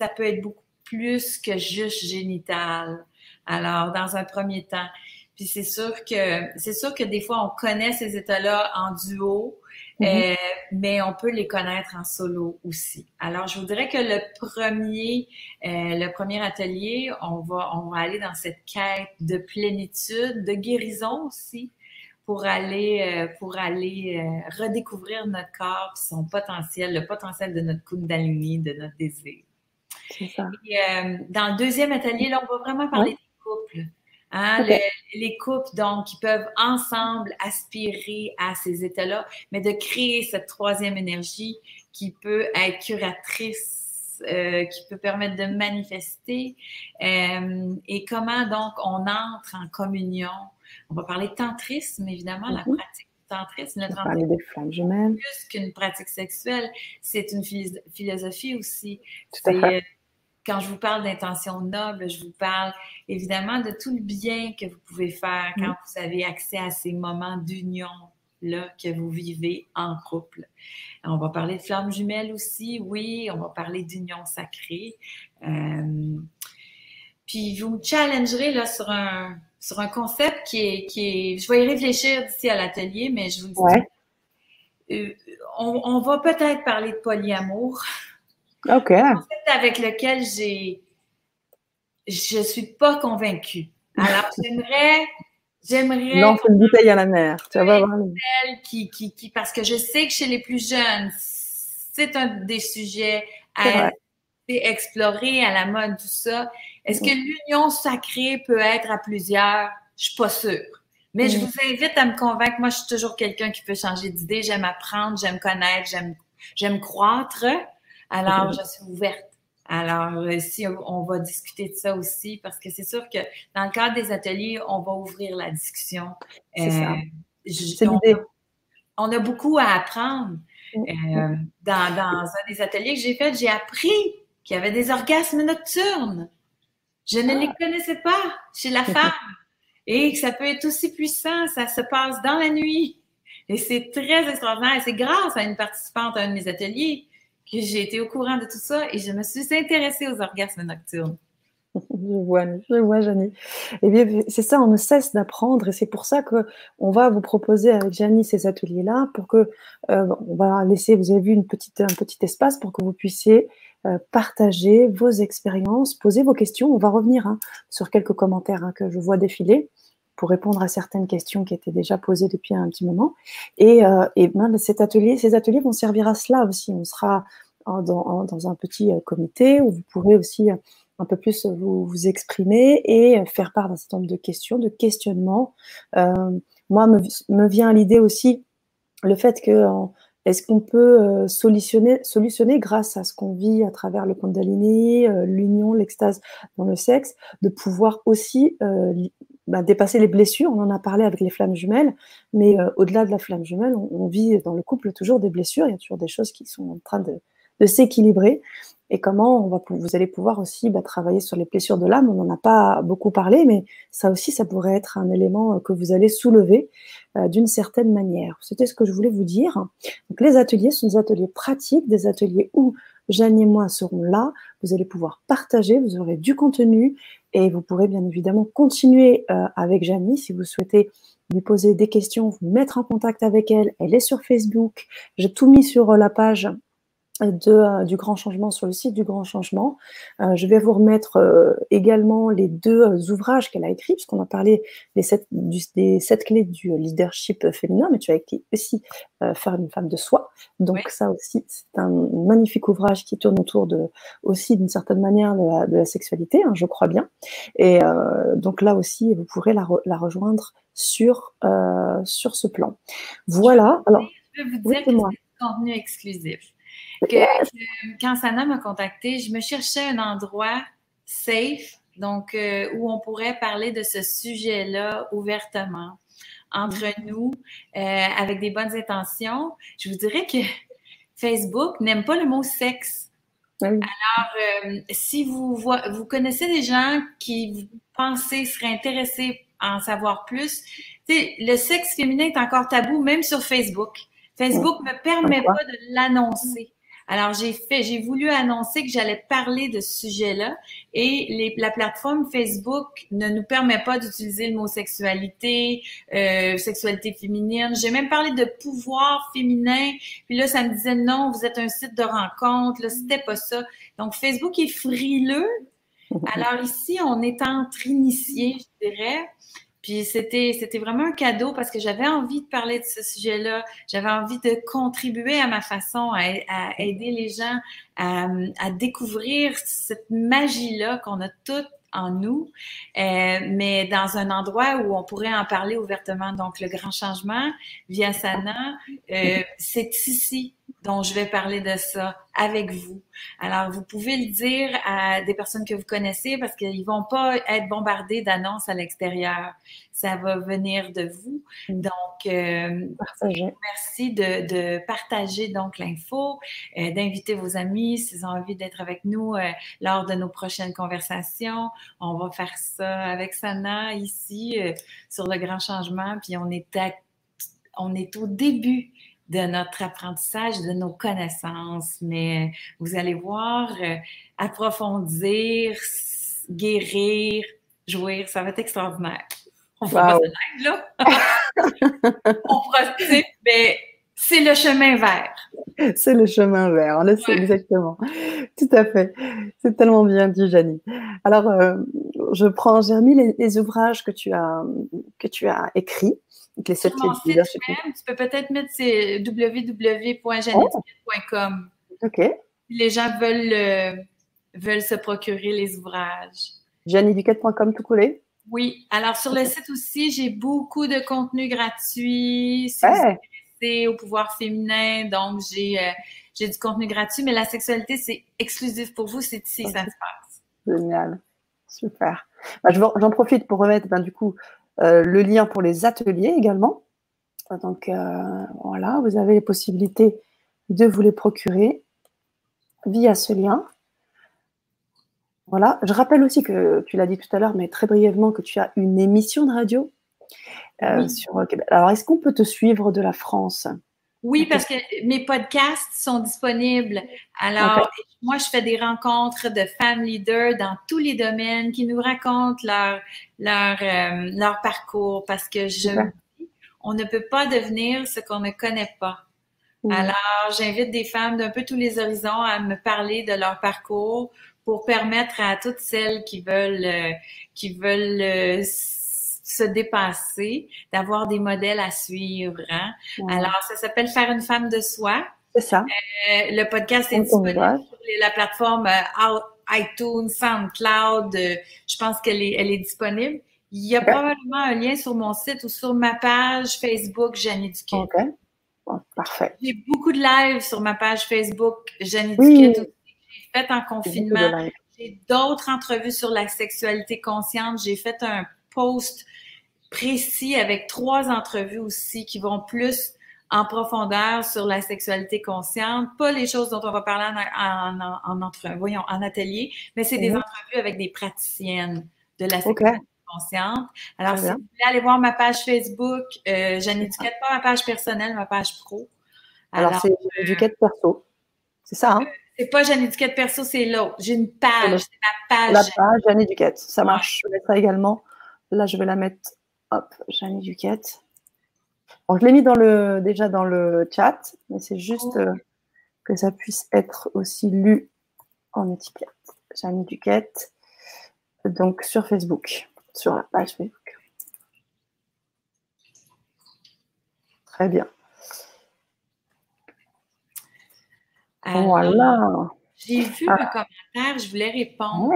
ça peut être beaucoup plus que juste génital. Alors, dans un premier temps. Puis c'est sûr que c'est sûr que des fois on connaît ces états-là en duo, Mm-hmm. Euh, mais on peut les connaître en solo aussi. Alors, je vous dirais que le premier, euh, le premier atelier, on va, on va aller dans cette quête de plénitude, de guérison aussi, pour aller, euh, pour aller redécouvrir notre corps, son potentiel, le potentiel de notre Kundalini, de notre désir. C'est ça. Et, dans le deuxième atelier, là, on va vraiment parler des couples. Hein, les couples, donc, qui peuvent ensemble aspirer à ces états-là, mais de créer cette troisième énergie qui peut être curatrice, euh, qui peut permettre de manifester. Euh, et comment, donc, on entre en communion? On va parler de tantrisme, évidemment, la mhm. pratique du tantrisme. Le tantrisme, plus qu'une pratique sexuelle, c'est une philosophie aussi. Tout à fait quand je vous parle d'intention noble, je vous parle évidemment de tout le bien que vous pouvez faire quand vous avez accès à ces moments d'union là que vous vivez en couple. On va parler de flammes jumelles aussi, oui, on va parler d'union sacrée. Euh, puis vous me challengerez là sur un sur un concept qui est qui est je vais y réfléchir d'ici à l'atelier, mais je vous dis euh, on, on, va peut-être parler de polyamour. (laughs) OK. Un concept avec lequel j'ai je suis pas convaincue. Alors j'aimerais J'aimerais. Lance une bouteille à la mer. Tu vas voir. Qui, qui, qui, parce que je sais que chez les plus jeunes, c'est un des sujets à explorer à la mode, tout ça. Est-ce que l'union sacrée peut être à plusieurs? Je suis pas sûre. Mais je vous invite à me convaincre. Moi, je suis toujours quelqu'un qui peut changer d'idée. J'aime apprendre, j'aime connaître, j'aime, j'aime croître. Alors, je suis ouverte alors, euh, si on va discuter de ça aussi, parce que c'est sûr que dans le cadre des ateliers, on va ouvrir la discussion. C'est ça. Euh, on, a beaucoup à apprendre. Mm. Euh, dans, dans, un des ateliers que j'ai fait, j'ai appris qu'il y avait des orgasmes nocturnes. Je ne les ah. connaissais pas chez la (laughs) femme. Et que ça peut être aussi puissant, ça se passe dans la nuit. Et c'est très extraordinaire. Et c'est grâce à une participante à un de mes ateliers que j'ai été au courant de tout ça et je me suis intéressée aux orgasmes nocturnes. (laughs) Je vois, je vois, Janie. Eh bien, c'est ça, on ne cesse d'apprendre et c'est pour ça que on va vous proposer avec Janie ces ateliers-là pour que euh, on va laisser, vous avez vu une petite, un petit espace pour que vous puissiez euh, partager vos expériences, poser vos questions. On va revenir hein, sur quelques commentaires hein, que je vois défiler pour répondre à certaines questions qui étaient déjà posées depuis un petit moment. Et, euh, et ben, cet atelier, ces ateliers vont servir à cela aussi. On sera dans, dans un petit euh, comité où vous pourrez aussi euh, un peu plus vous, vous exprimer et faire part d'un certain nombre de questions, de questionnements. Euh, moi, me, me vient l'idée aussi le fait que est-ce qu'on peut solutionner, solutionner grâce à ce qu'on vit à travers le Kundalini, l'union, l'extase dans le sexe, de pouvoir aussi bah, dépasser les blessures. On en a parlé avec les flammes jumelles, mais euh, au-delà de la flamme jumelle, on, vit dans le couple toujours des blessures. Il y a toujours des choses qui sont en train de, s'équilibrer. Et comment on va, vous allez pouvoir aussi bah, travailler sur les blessures de l'âme. On n'en a pas beaucoup parlé, mais ça aussi, ça pourrait être un élément euh, que vous allez soulever euh, d'une certaine manière. C'était ce que je voulais vous dire. Donc, les ateliers sont des ateliers pratiques, des ateliers où Jeanne et moi serons là. Vous allez pouvoir partager, vous aurez du contenu et vous pourrez bien évidemment continuer euh, avec Janie si vous souhaitez lui poser des questions, vous mettre en contact avec elle. Elle est sur Facebook. J'ai tout mis sur euh, la page de, euh, du grand changement sur le site du grand changement. Euh, je vais vous remettre euh, également les deux ouvrages qu'elle a écrits, puisqu'on a parlé des sept, des sept clés du leadership féminin, mais tu as écrit aussi Faire une femme de soi. Donc ça aussi, c'est un magnifique ouvrage qui tourne autour de aussi d'une certaine manière de la, sexualité, hein, je crois bien. Et donc là aussi, vous pourrez la, la rejoindre sur, sur ce plan. Voilà. Alors, je vais vous dire que c'est contenu exclusif que, quand Sana m'a contacté, je me cherchais un endroit safe, donc euh, où on pourrait parler de ce sujet-là ouvertement entre mm. nous, euh, avec des bonnes intentions. Je vous dirais que (laughs) Facebook n'aime pas le mot sexe. Alors, euh, si vous, vous connaissez des gens qui vous pensez seraient intéressés à en savoir plus, le sexe féminin est encore tabou, même sur Facebook. Facebook ne me permet pas de l'annoncer. Alors, j'ai fait, j'ai voulu annoncer que j'allais parler de ce sujet-là et les, la plateforme Facebook ne nous permet pas d'utiliser le mot sexualité, euh, sexualité féminine. J'ai même parlé de pouvoir féminin. Puis là, ça me disait non, vous êtes un site de rencontre. Là, c'était pas ça. Donc, Facebook est frileux. (laughs) Alors ici, on est entre initiés, je dirais. Puis c'était, c'était vraiment un cadeau parce que j'avais envie de parler de ce sujet-là. J'avais envie de contribuer à ma façon à, aider les gens à, à découvrir cette magie-là qu'on a toutes en nous, euh, mais dans un endroit où on pourrait en parler ouvertement. Donc, le grand changement via Sana, euh, (laughs) c'est ici dont je vais parler de ça avec vous. Alors, vous pouvez le dire à des personnes que vous connaissez parce qu'ils vont pas être bombardés d'annonces à l'extérieur. Ça va venir de vous. Mm. Donc, euh, merci de, de, partager donc l'info, euh, d'inviter vos amis s'ils ont envie d'être avec nous euh, lors de nos prochaines conversations. On va faire ça avec Sana ici sur le grand changement, puis on est on est au début de notre apprentissage, de nos connaissances, mais vous allez voir, euh, approfondir, guérir, jouir, ça va être extraordinaire. On va là. (laughs) on mais c'est le chemin vert. C'est le chemin vert, on le sait exactement. Tout à fait. C'est tellement bien dit, Janie. Alors, euh, je prends, j'ai remis les, ouvrages que tu as, que tu as écrits. Sur mon site même, tu peux peut-être mettre www.janetiquette.com. OK. Les gens veulent, euh, veulent se procurer les ouvrages. JannieDuquette.com tout collé? Oui. Alors, sur le site aussi, j'ai beaucoup de contenu gratuit. Si au pouvoir féminin, donc j'ai euh, j'ai du contenu gratuit, mais la sexualité, c'est exclusif pour vous, c'est ici que ça se passe. Génial. Super. Bah, J'en profite pour remettre ben, du coup le lien pour les ateliers également. Donc euh, voilà, vous avez les possibilités de vous les procurer via ce lien. Voilà. Je rappelle aussi que tu l'as dit tout à l'heure, mais très brièvement, que tu as une émission de radio euh, sur Alors, est-ce qu'on peut te suivre de la France? Oui, parce que mes podcasts sont disponibles. Alors, moi, je fais des rencontres de femmes leaders dans tous les domaines qui nous racontent leur, leur, euh, leur parcours parce que je on ne peut pas devenir ce qu'on ne connaît pas. Alors, j'invite des femmes d'un peu tous les horizons à me parler de leur parcours pour permettre à toutes celles qui veulent, euh, qui veulent se dépasser, d'avoir des modèles à suivre. Hein? Alors, ça s'appelle Faire une femme de soi. C'est ça. Euh, le podcast est disponible sur la plateforme euh, iTunes, SoundCloud. Euh, je pense qu'elle est, elle est disponible. Il y a probablement un lien sur mon site ou sur ma page Facebook, Jeannie Duquette. OK. parfait. J'ai beaucoup de lives sur ma page Facebook, Jeannie Duquette aussi. J'ai fait en confinement. J'ai d'autres entrevues sur la sexualité consciente. J'ai fait un post précis avec trois entrevues aussi qui vont plus en profondeur sur la sexualité consciente, pas les choses dont on va parler en, en, en, voyons, en atelier, mais c'est des mhm. entrevues avec des praticiennes de la sexualité consciente. Alors, si vous voulez aller voir ma page Facebook, euh, je n'éduquette pas ma page personnelle, ma page pro. Alors, c'est éduquette euh, perso. C'est ça, hein? Euh, c'est pas Jeanne Éduquette perso, c'est l'autre. J'ai une page, c'est ma page. La page Jeanne Éduquette, ça marche. Je mettrai également. Là, je vais la mettre Hop, Jeanne Duquette. Bon, je l'ai mis dans le, déjà dans le chat, mais c'est juste euh, que ça puisse être aussi lu en étiquette. Jeanne Duquette, donc sur Facebook, sur la page Facebook. Très bien. voilà. J'ai vu ah. commentaire, je voulais répondre.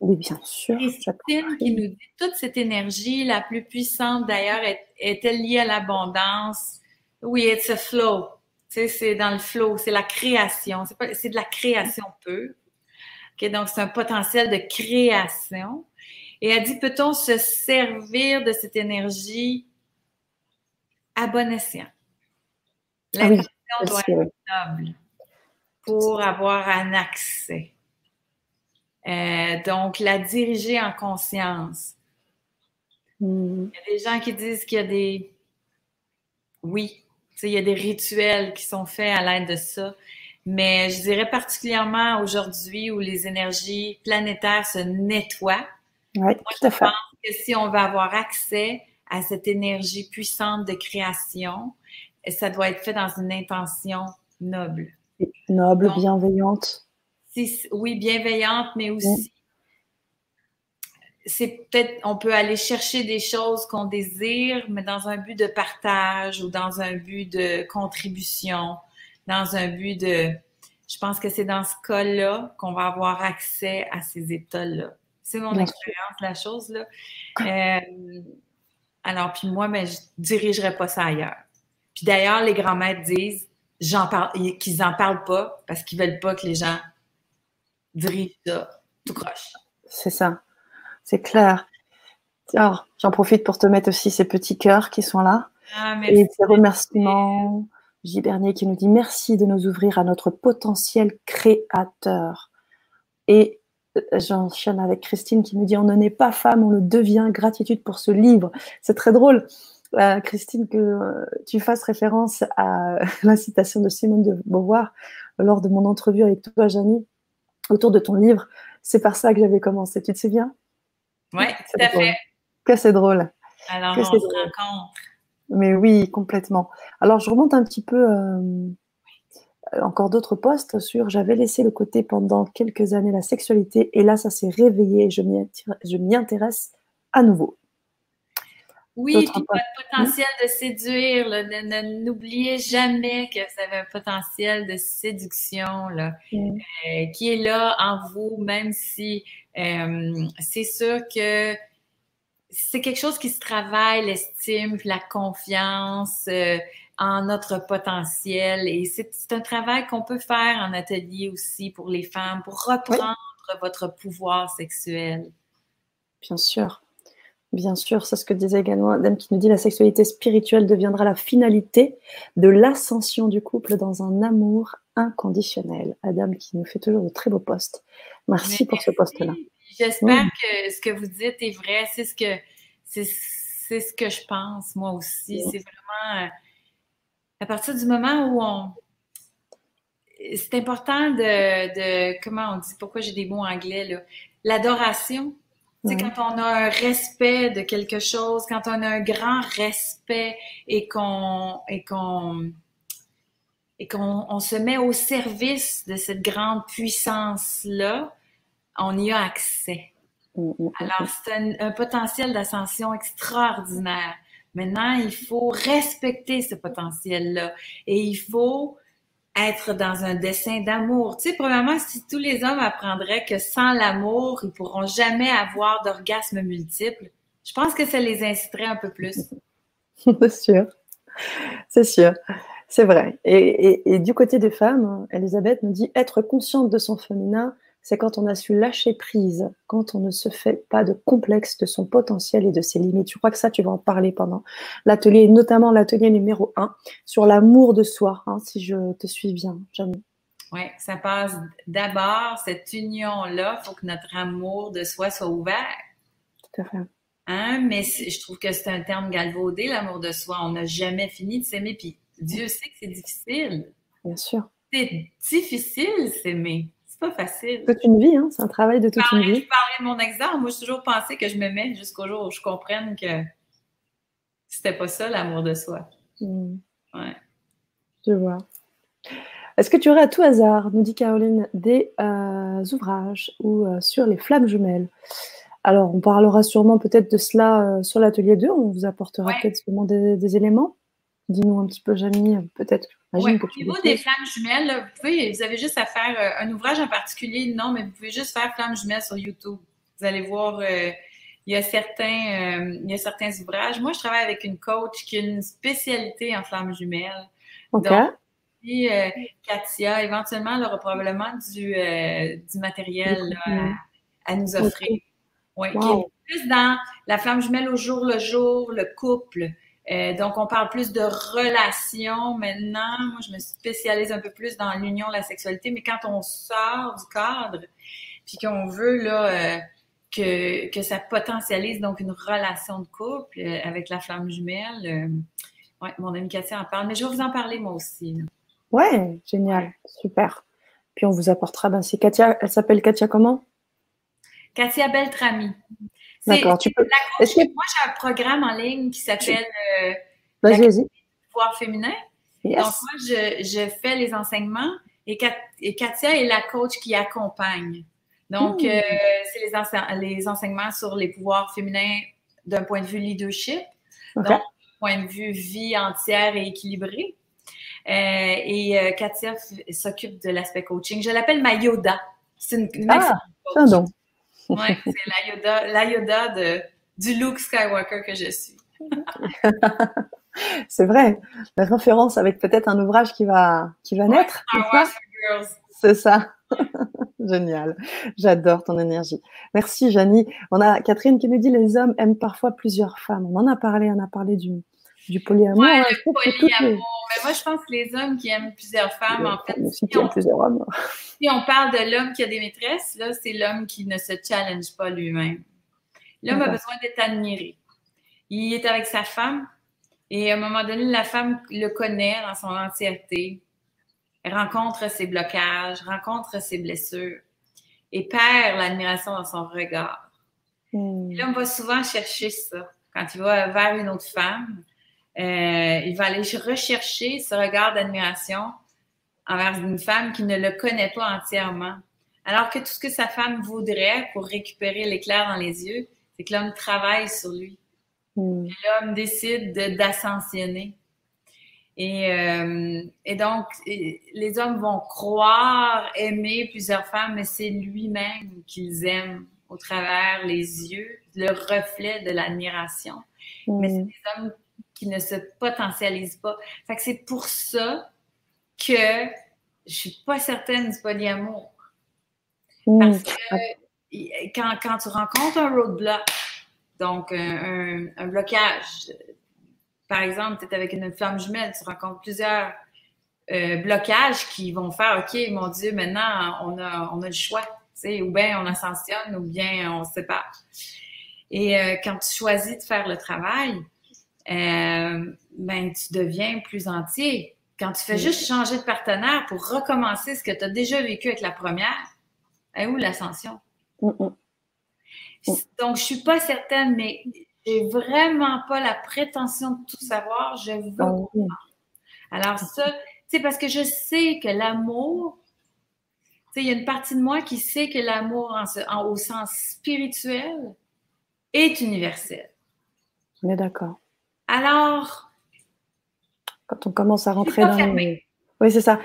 Oui, bien sûr. Christine qui nous dit toute cette énergie, la plus puissante d'ailleurs, est-elle liée à l'abondance? Oui, it's a flow. Tu sais, c'est dans le flow, c'est la création. C'est de la création pure. donc, c'est un potentiel de création. Et elle dit, peut-on se servir de cette énergie à bon escient? Ah L'intention doit être noble pour avoir un accès. Euh, donc, la diriger en conscience. Mm. Il y a des gens qui disent qu'il y a des... Oui, il y a des rituels qui sont faits à l'aide de ça. Mais je dirais particulièrement aujourd'hui où les énergies planétaires se nettoient. Oui, tout à fait. Je pense que si on veut avoir accès à cette énergie puissante de création, ça doit être fait dans une intention noble. Noble, bienveillante oui, bienveillante, mais aussi, c'est peut-être, on peut aller chercher des choses qu'on désire, mais dans un but de partage ou dans un but de contribution, dans un but de, je pense que c'est dans ce cas-là qu'on va avoir accès à ces états-là. C'est mon expérience, la chose, là. Euh, alors, puis moi, ben, je dirigerai pas ça ailleurs. Puis d'ailleurs, les grands-maîtres disent j'en parle, qu'ils n'en parlent pas parce qu'ils veulent pas que les gens dirige tout. C'est ça, c'est clair. Alors, j'en profite pour te mettre aussi ces petits cœurs qui sont là. Ah, et ces remerciements. J. Bernier qui nous dit merci de nous ouvrir à notre potentiel créateur. Et euh, j'enchaîne avec Christine qui nous dit on ne naît pas femme, on le devient. Gratitude pour ce livre. C'est très drôle euh, Christine, que euh, tu fasses référence à (laughs) la citation de Simone de Beauvoir lors de mon entrevue avec toi, Janie, autour de ton livre. C'est par ça que j'avais commencé. Tu te souviens? Oui, tout à fait. Que c'est drôle. Alors, on se rencontre. Mais oui, complètement. Alors, je remonte un petit peu euh, encore d'autres postes sur j'avais laissé le côté pendant quelques années la sexualité et là, ça s'est réveillé et je m'y intéresse à nouveau. Oui, puis votre potentiel de séduire, n'oubliez jamais que vous avez un potentiel de séduction là, euh, qui est là en vous, même si euh, c'est sûr que c'est quelque chose qui se travaille, l'estime, la confiance euh, en notre potentiel. Et c'est un travail qu'on peut faire en atelier aussi pour les femmes, pour reprendre votre pouvoir sexuel. Bien sûr. Bien sûr, c'est ce que disait également Adam qui nous dit la sexualité spirituelle deviendra la finalité de l'ascension du couple dans un amour inconditionnel. Adam qui nous fait toujours de très beaux postes. Merci pour ce poste-là. J'espère que ce que vous dites est vrai. C'est ce que c'est, ce que je pense moi aussi. C'est vraiment euh, à partir du moment où on c'est important de, de comment on dit pourquoi j'ai des mots anglais là? L'adoration c'est quand on a un respect de quelque chose, quand on a un grand respect et qu'on et qu'on et qu'on on se met au service de cette grande puissance là, on y a accès. Mm, mm, mm, Alors c'est un, un potentiel d'ascension extraordinaire. Maintenant, il faut respecter ce potentiel là et il faut être dans un dessin d'amour. Tu sais, premièrement, si tous les hommes apprendraient que sans l'amour, ils pourront jamais avoir d'orgasme multiple, je pense que ça les inciterait un peu plus. (laughs) C'est sûr. C'est sûr. C'est vrai. Et, et, du côté des femmes, Elisabeth nous dit être consciente de son féminin, c'est quand on a su lâcher prise, quand on ne se fait pas de complexe de son potentiel et de ses limites. Je crois que ça, tu vas en parler pendant l'atelier, notamment l'atelier numéro 1 sur l'amour de soi, hein, si je te suis bien, Jeanne. Oui, ça passe d'abord, cette union-là, il faut que notre amour de soi soit ouvert. Tout à fait. Hein? Mais je trouve que c'est un terme galvaudé, l'amour de soi. On n'a jamais fini de s'aimer, puis Dieu sait que c'est difficile. Bien sûr. C'est difficile s'aimer pas facile. Toute une vie, hein? c'est un travail de toute une vie. Je parlais de mon exemple. Moi, j'ai toujours pensé que je m'aimais jusqu'au jour où je comprenne que c'était pas ça l'amour de soi. Hmm. Ouais. Je vois. Est-ce que tu aurais à tout hasard, nous dit Caroline, des euh, ouvrages ou euh, sur les flammes jumelles? Alors, on parlera sûrement peut-être de cela euh, sur l'atelier 2. On vous apportera peut-être des, des éléments. Dis-nous un petit peu, Jamie, peut-être au niveau des flammes jumelles, vous, pouvez, vous avez juste à faire euh, un ouvrage en particulier, non, mais vous pouvez juste faire flammes jumelles sur YouTube. Vous allez voir, euh, il, y a certains, euh, il y a certains ouvrages. Moi, je travaille avec une coach qui a une spécialité en flammes jumelles. Donc, puis, Katia, éventuellement, elle aura probablement du, du matériel à, nous offrir. Oui, qui est plus dans la flamme jumelle au jour le jour, le couple. Euh, donc, on parle plus de relations maintenant. Moi, je me spécialise un peu plus dans l'union, la sexualité, mais quand on sort du cadre, puis qu'on veut là euh, que, que ça potentialise donc une relation de couple euh, avec la flamme jumelle, ouais, mon amie Katia en parle, mais je vais vous en parler moi aussi. Ouais, génial, super. Puis on vous apportera, ben c'est Katia, elle s'appelle Katia comment? Katia Beltrami. D'accord. Tu peux... Moi, j'ai un programme en ligne qui s'appelle euh, pouvoir féminin. Donc, moi, je, fais les enseignements et, Katia est la coach qui accompagne. Donc, hmm. euh, c'est les, les, enseignements sur les pouvoirs féminins d'un point de vue leadership, donc d'un point de vue vie entière et équilibrée. Euh, et euh, Katia s'occupe de l'aspect coaching. Je l'appelle ma Yoda. C'est une, une ah, oui, c'est la Yoda, de, du Luke Skywalker que je suis. (laughs) c'est vrai. La référence avec peut-être un ouvrage qui va, qui va naître. C'est ça. (laughs) Génial. J'adore ton énergie. Merci, Janie. On a Catherine qui nous dit les hommes aiment parfois plusieurs femmes. On en a parlé, on a parlé du, du polyamour. Ouais, le polyamour. Mais moi, je pense que les hommes qui aiment plusieurs femmes, en fait, si, on, plusieurs hommes. si on parle de l'homme qui a des maîtresses, là, c'est l'homme qui ne se challenge pas lui-même. L'homme a besoin d'être admiré. Il est avec sa femme, Et à un moment donné, la femme le connaît dans son entièreté, rencontre ses blocages, rencontre ses blessures et perd l'admiration dans son regard. Hmm. L'homme va souvent chercher ça. Quand il va vers une autre femme, euh, il va aller rechercher ce regard d'admiration envers une femme qui ne le connaît pas entièrement. Alors que tout ce que sa femme voudrait pour récupérer l'éclair dans les yeux, c'est que l'homme travaille sur lui. Hmm. L'homme décide d'ascensionner. Et, euh, et, donc, les hommes vont croire aimer plusieurs femmes, mais c'est lui-même qu'ils aiment au travers les yeux, le reflet de l'admiration. Mais c'est hmm. des hommes qui ne se potentialisent pas. Fait que c'est pour ça que je suis pas certaine du polyamour. Parce que quand, quand tu rencontres un roadblock, donc un, un, blocage, par exemple, tu es avec une femme jumelle, tu rencontres plusieurs euh, blocages qui vont faire OK, mon Dieu, maintenant on a, on a le choix. Ou bien on ascensionne ou bien on se sépare. Et euh, quand tu choisis de faire le travail, euh, ben, tu deviens plus entier. Quand tu fais juste changer de partenaire pour recommencer ce que tu as déjà vécu avec la première, est où l'ascension? Donc, je suis pas certaine, mais j'ai vraiment pas la prétention de tout savoir. Je veux. Ah Alors, ça, c'est parce que je sais que l'amour, il y a une partie de moi qui sait que l'amour au sens spirituel est universel. On est d'accord. Alors. Quand on commence à rentrer dans. Les... Oui, c'est ça.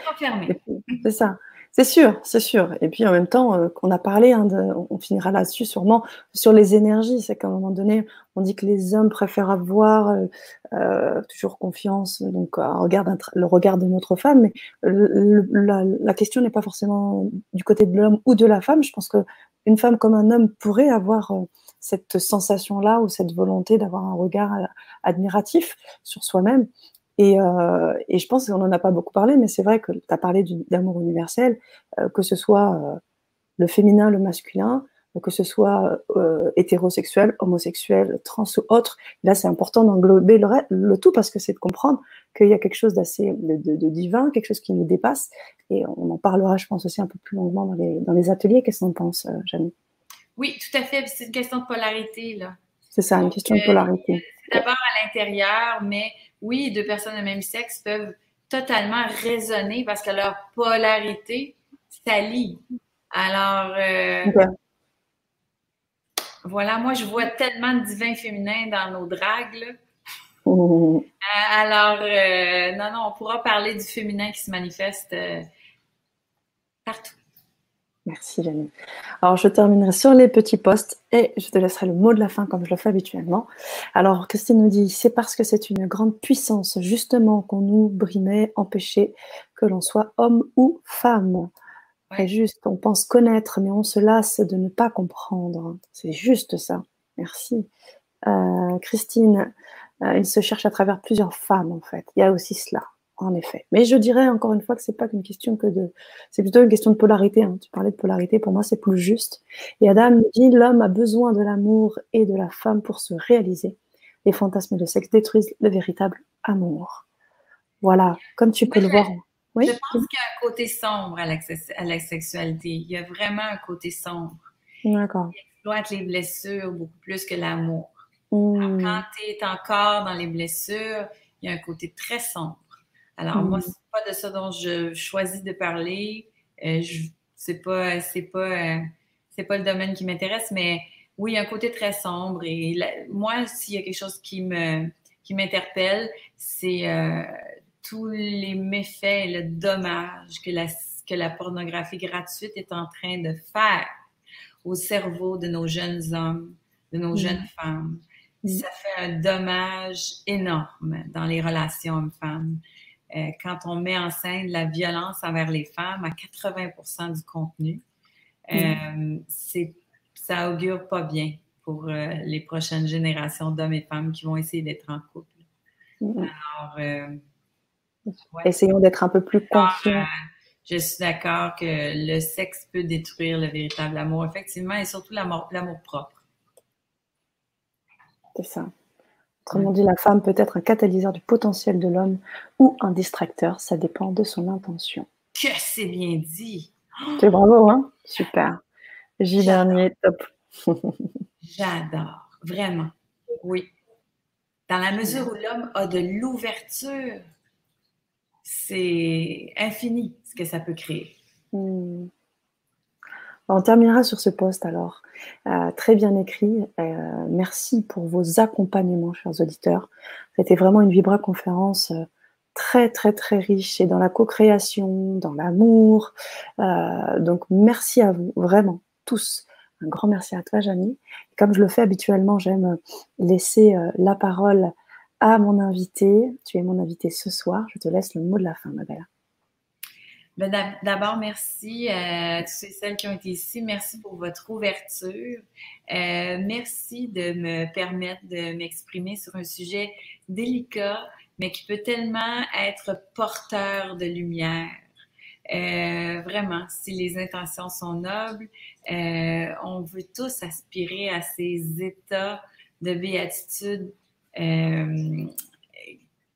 C'est ça. C'est sûr, c'est sûr. Et puis en même temps, euh, qu'on a parlé, hein, on finira là-dessus sûrement, sur les énergies. C'est qu'à un moment donné, on dit que les hommes préfèrent avoir euh, euh toujours confiance, donc le regard de notre femme. Mais la, la, question n'est pas forcément du côté de l'homme ou de la femme. Je pense qu'une femme comme un homme pourrait avoir cette sensation-là ou cette volonté d'avoir un regard admiratif sur soi-même. Et, euh, je pense qu'on n'en a pas beaucoup parlé, mais c'est vrai que tu as parlé d'amour universel, euh, que ce soit euh, le féminin, le masculin, que ce soit euh, hétérosexuel, homosexuel, trans ou autre. Là, c'est important d'englober le, tout parce que c'est de comprendre qu'il y a quelque chose d'assez de, divin, quelque chose qui nous dépasse. Et on en parlera, je pense, aussi un peu plus longuement dans les, dans les ateliers. Qu'est-ce qu'on pense, Jeanne Oui, tout à fait. C'est une question de polarité, là. C'est ça, une question de polarité. D'abord à l'intérieur, mais oui, deux personnes de même sexe peuvent totalement raisonner parce que leur polarité s'allie. Alors, euh, voilà, moi, je vois tellement de divins féminins dans nos dragues. Euh, alors, euh, non, non, on pourra parler du féminin qui se manifeste partout. Merci Jenny. Alors je terminerai sur les petits postes et je te laisserai le mot de la fin comme je le fais habituellement. Alors Christine nous dit c'est parce que c'est une grande puissance justement qu'on nous brimait, empêchait que l'on soit homme ou femme. C'est juste, on pense connaître mais on se lasse de ne pas comprendre. C'est juste ça. Merci. Euh, Christine, euh, il se cherche à travers plusieurs femmes en fait. Il y a aussi cela. En effet. Mais je dirais encore une fois que c'est pas qu'une question que de, c'est plutôt une question de polarité. Hein. Tu parlais de polarité, pour moi c'est plus juste. Et Adam dit l'homme a besoin de l'amour et de la femme pour se réaliser. Les fantasmes de sexe détruisent le véritable amour. Voilà, comme tu peux le voir. Oui? Je pense qu'il y a un côté sombre à la, sexualité. Il y a vraiment un côté sombre. D'accord. Il exploite les blessures beaucoup plus que l'amour. Hmm. Quand tu es encore dans les blessures, il y a un côté très sombre. Alors, moi, mm. c'est pas de ça dont je choisis de parler. Euh, c'est pas, c'est pas, euh, pas le domaine qui m'intéresse, mais oui, il y a un côté très sombre. Et moi, s'il y a quelque chose qui me, qui m'interpelle, c'est euh, tous les méfaits et le dommage que la, que la pornographie gratuite est en train de faire au cerveau de nos jeunes hommes, de nos mm. jeunes femmes. Mm. Ça fait un dommage énorme dans les relations hommes-femmes. Euh, quand on met en scène la violence envers les femmes à 80% du contenu, euh, ça augure pas bien pour euh, les prochaines générations d'hommes et femmes qui vont essayer d'être en couple. Alors, essayons d'être un peu plus conscients. je suis d'accord que le sexe peut détruire le véritable amour, effectivement, et surtout l'amour propre. C'est ça. Autrement dit, la femme peut être un catalyseur du potentiel de l'homme ou un distracteur, ça dépend de son intention. Que c'est bien dit! C'est bravo, hein? Super. J dernier, top. J'adore, vraiment. Oui. Dans la mesure où l'homme a de l'ouverture, c'est infini ce que ça peut créer. Hmm. On terminera sur ce poste alors. Euh, très bien écrit. Euh, merci pour vos accompagnements, chers auditeurs. C'était vraiment une Vibra conférence euh, très, très, très riche et dans la co-création, dans l'amour. donc, merci à vous, vraiment, tous. Un grand merci à toi, Jamie. Comme je le fais habituellement, j'aime laisser la parole à mon invité. Tu es mon invité ce soir. Je te laisse le mot de la fin, ma belle. Ben, d'abord, merci à tous et celles qui ont été ici. Merci pour votre ouverture. Euh, merci de me permettre de m'exprimer sur un sujet délicat, mais qui peut tellement être porteur de lumière. Euh, vraiment, si les intentions sont nobles, euh, on veut tous aspirer à ces états de béatitude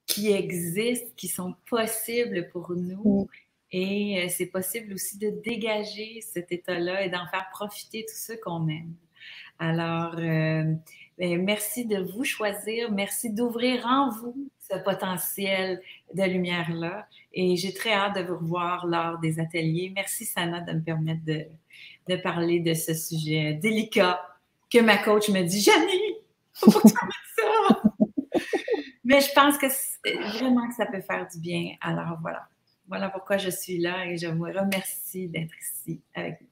qui existent, qui sont possibles pour nous. Et euh, c'est possible aussi de dégager cet état-là et d'en faire profiter tous ceux qu'on aime. Alors, euh, ben, merci de vous choisir. Merci d'ouvrir en vous ce potentiel de lumière-là. Et j'ai très hâte de vous revoir lors des ateliers. Merci, Sana, de me permettre de, de parler de ce sujet délicat que ma coach me dit Janie, faut pas que tu ça. (laughs) Mais je pense que vraiment que ça peut faire du bien. Alors voilà. Voilà pourquoi je suis là et je vous remercie d'être ici avec nous.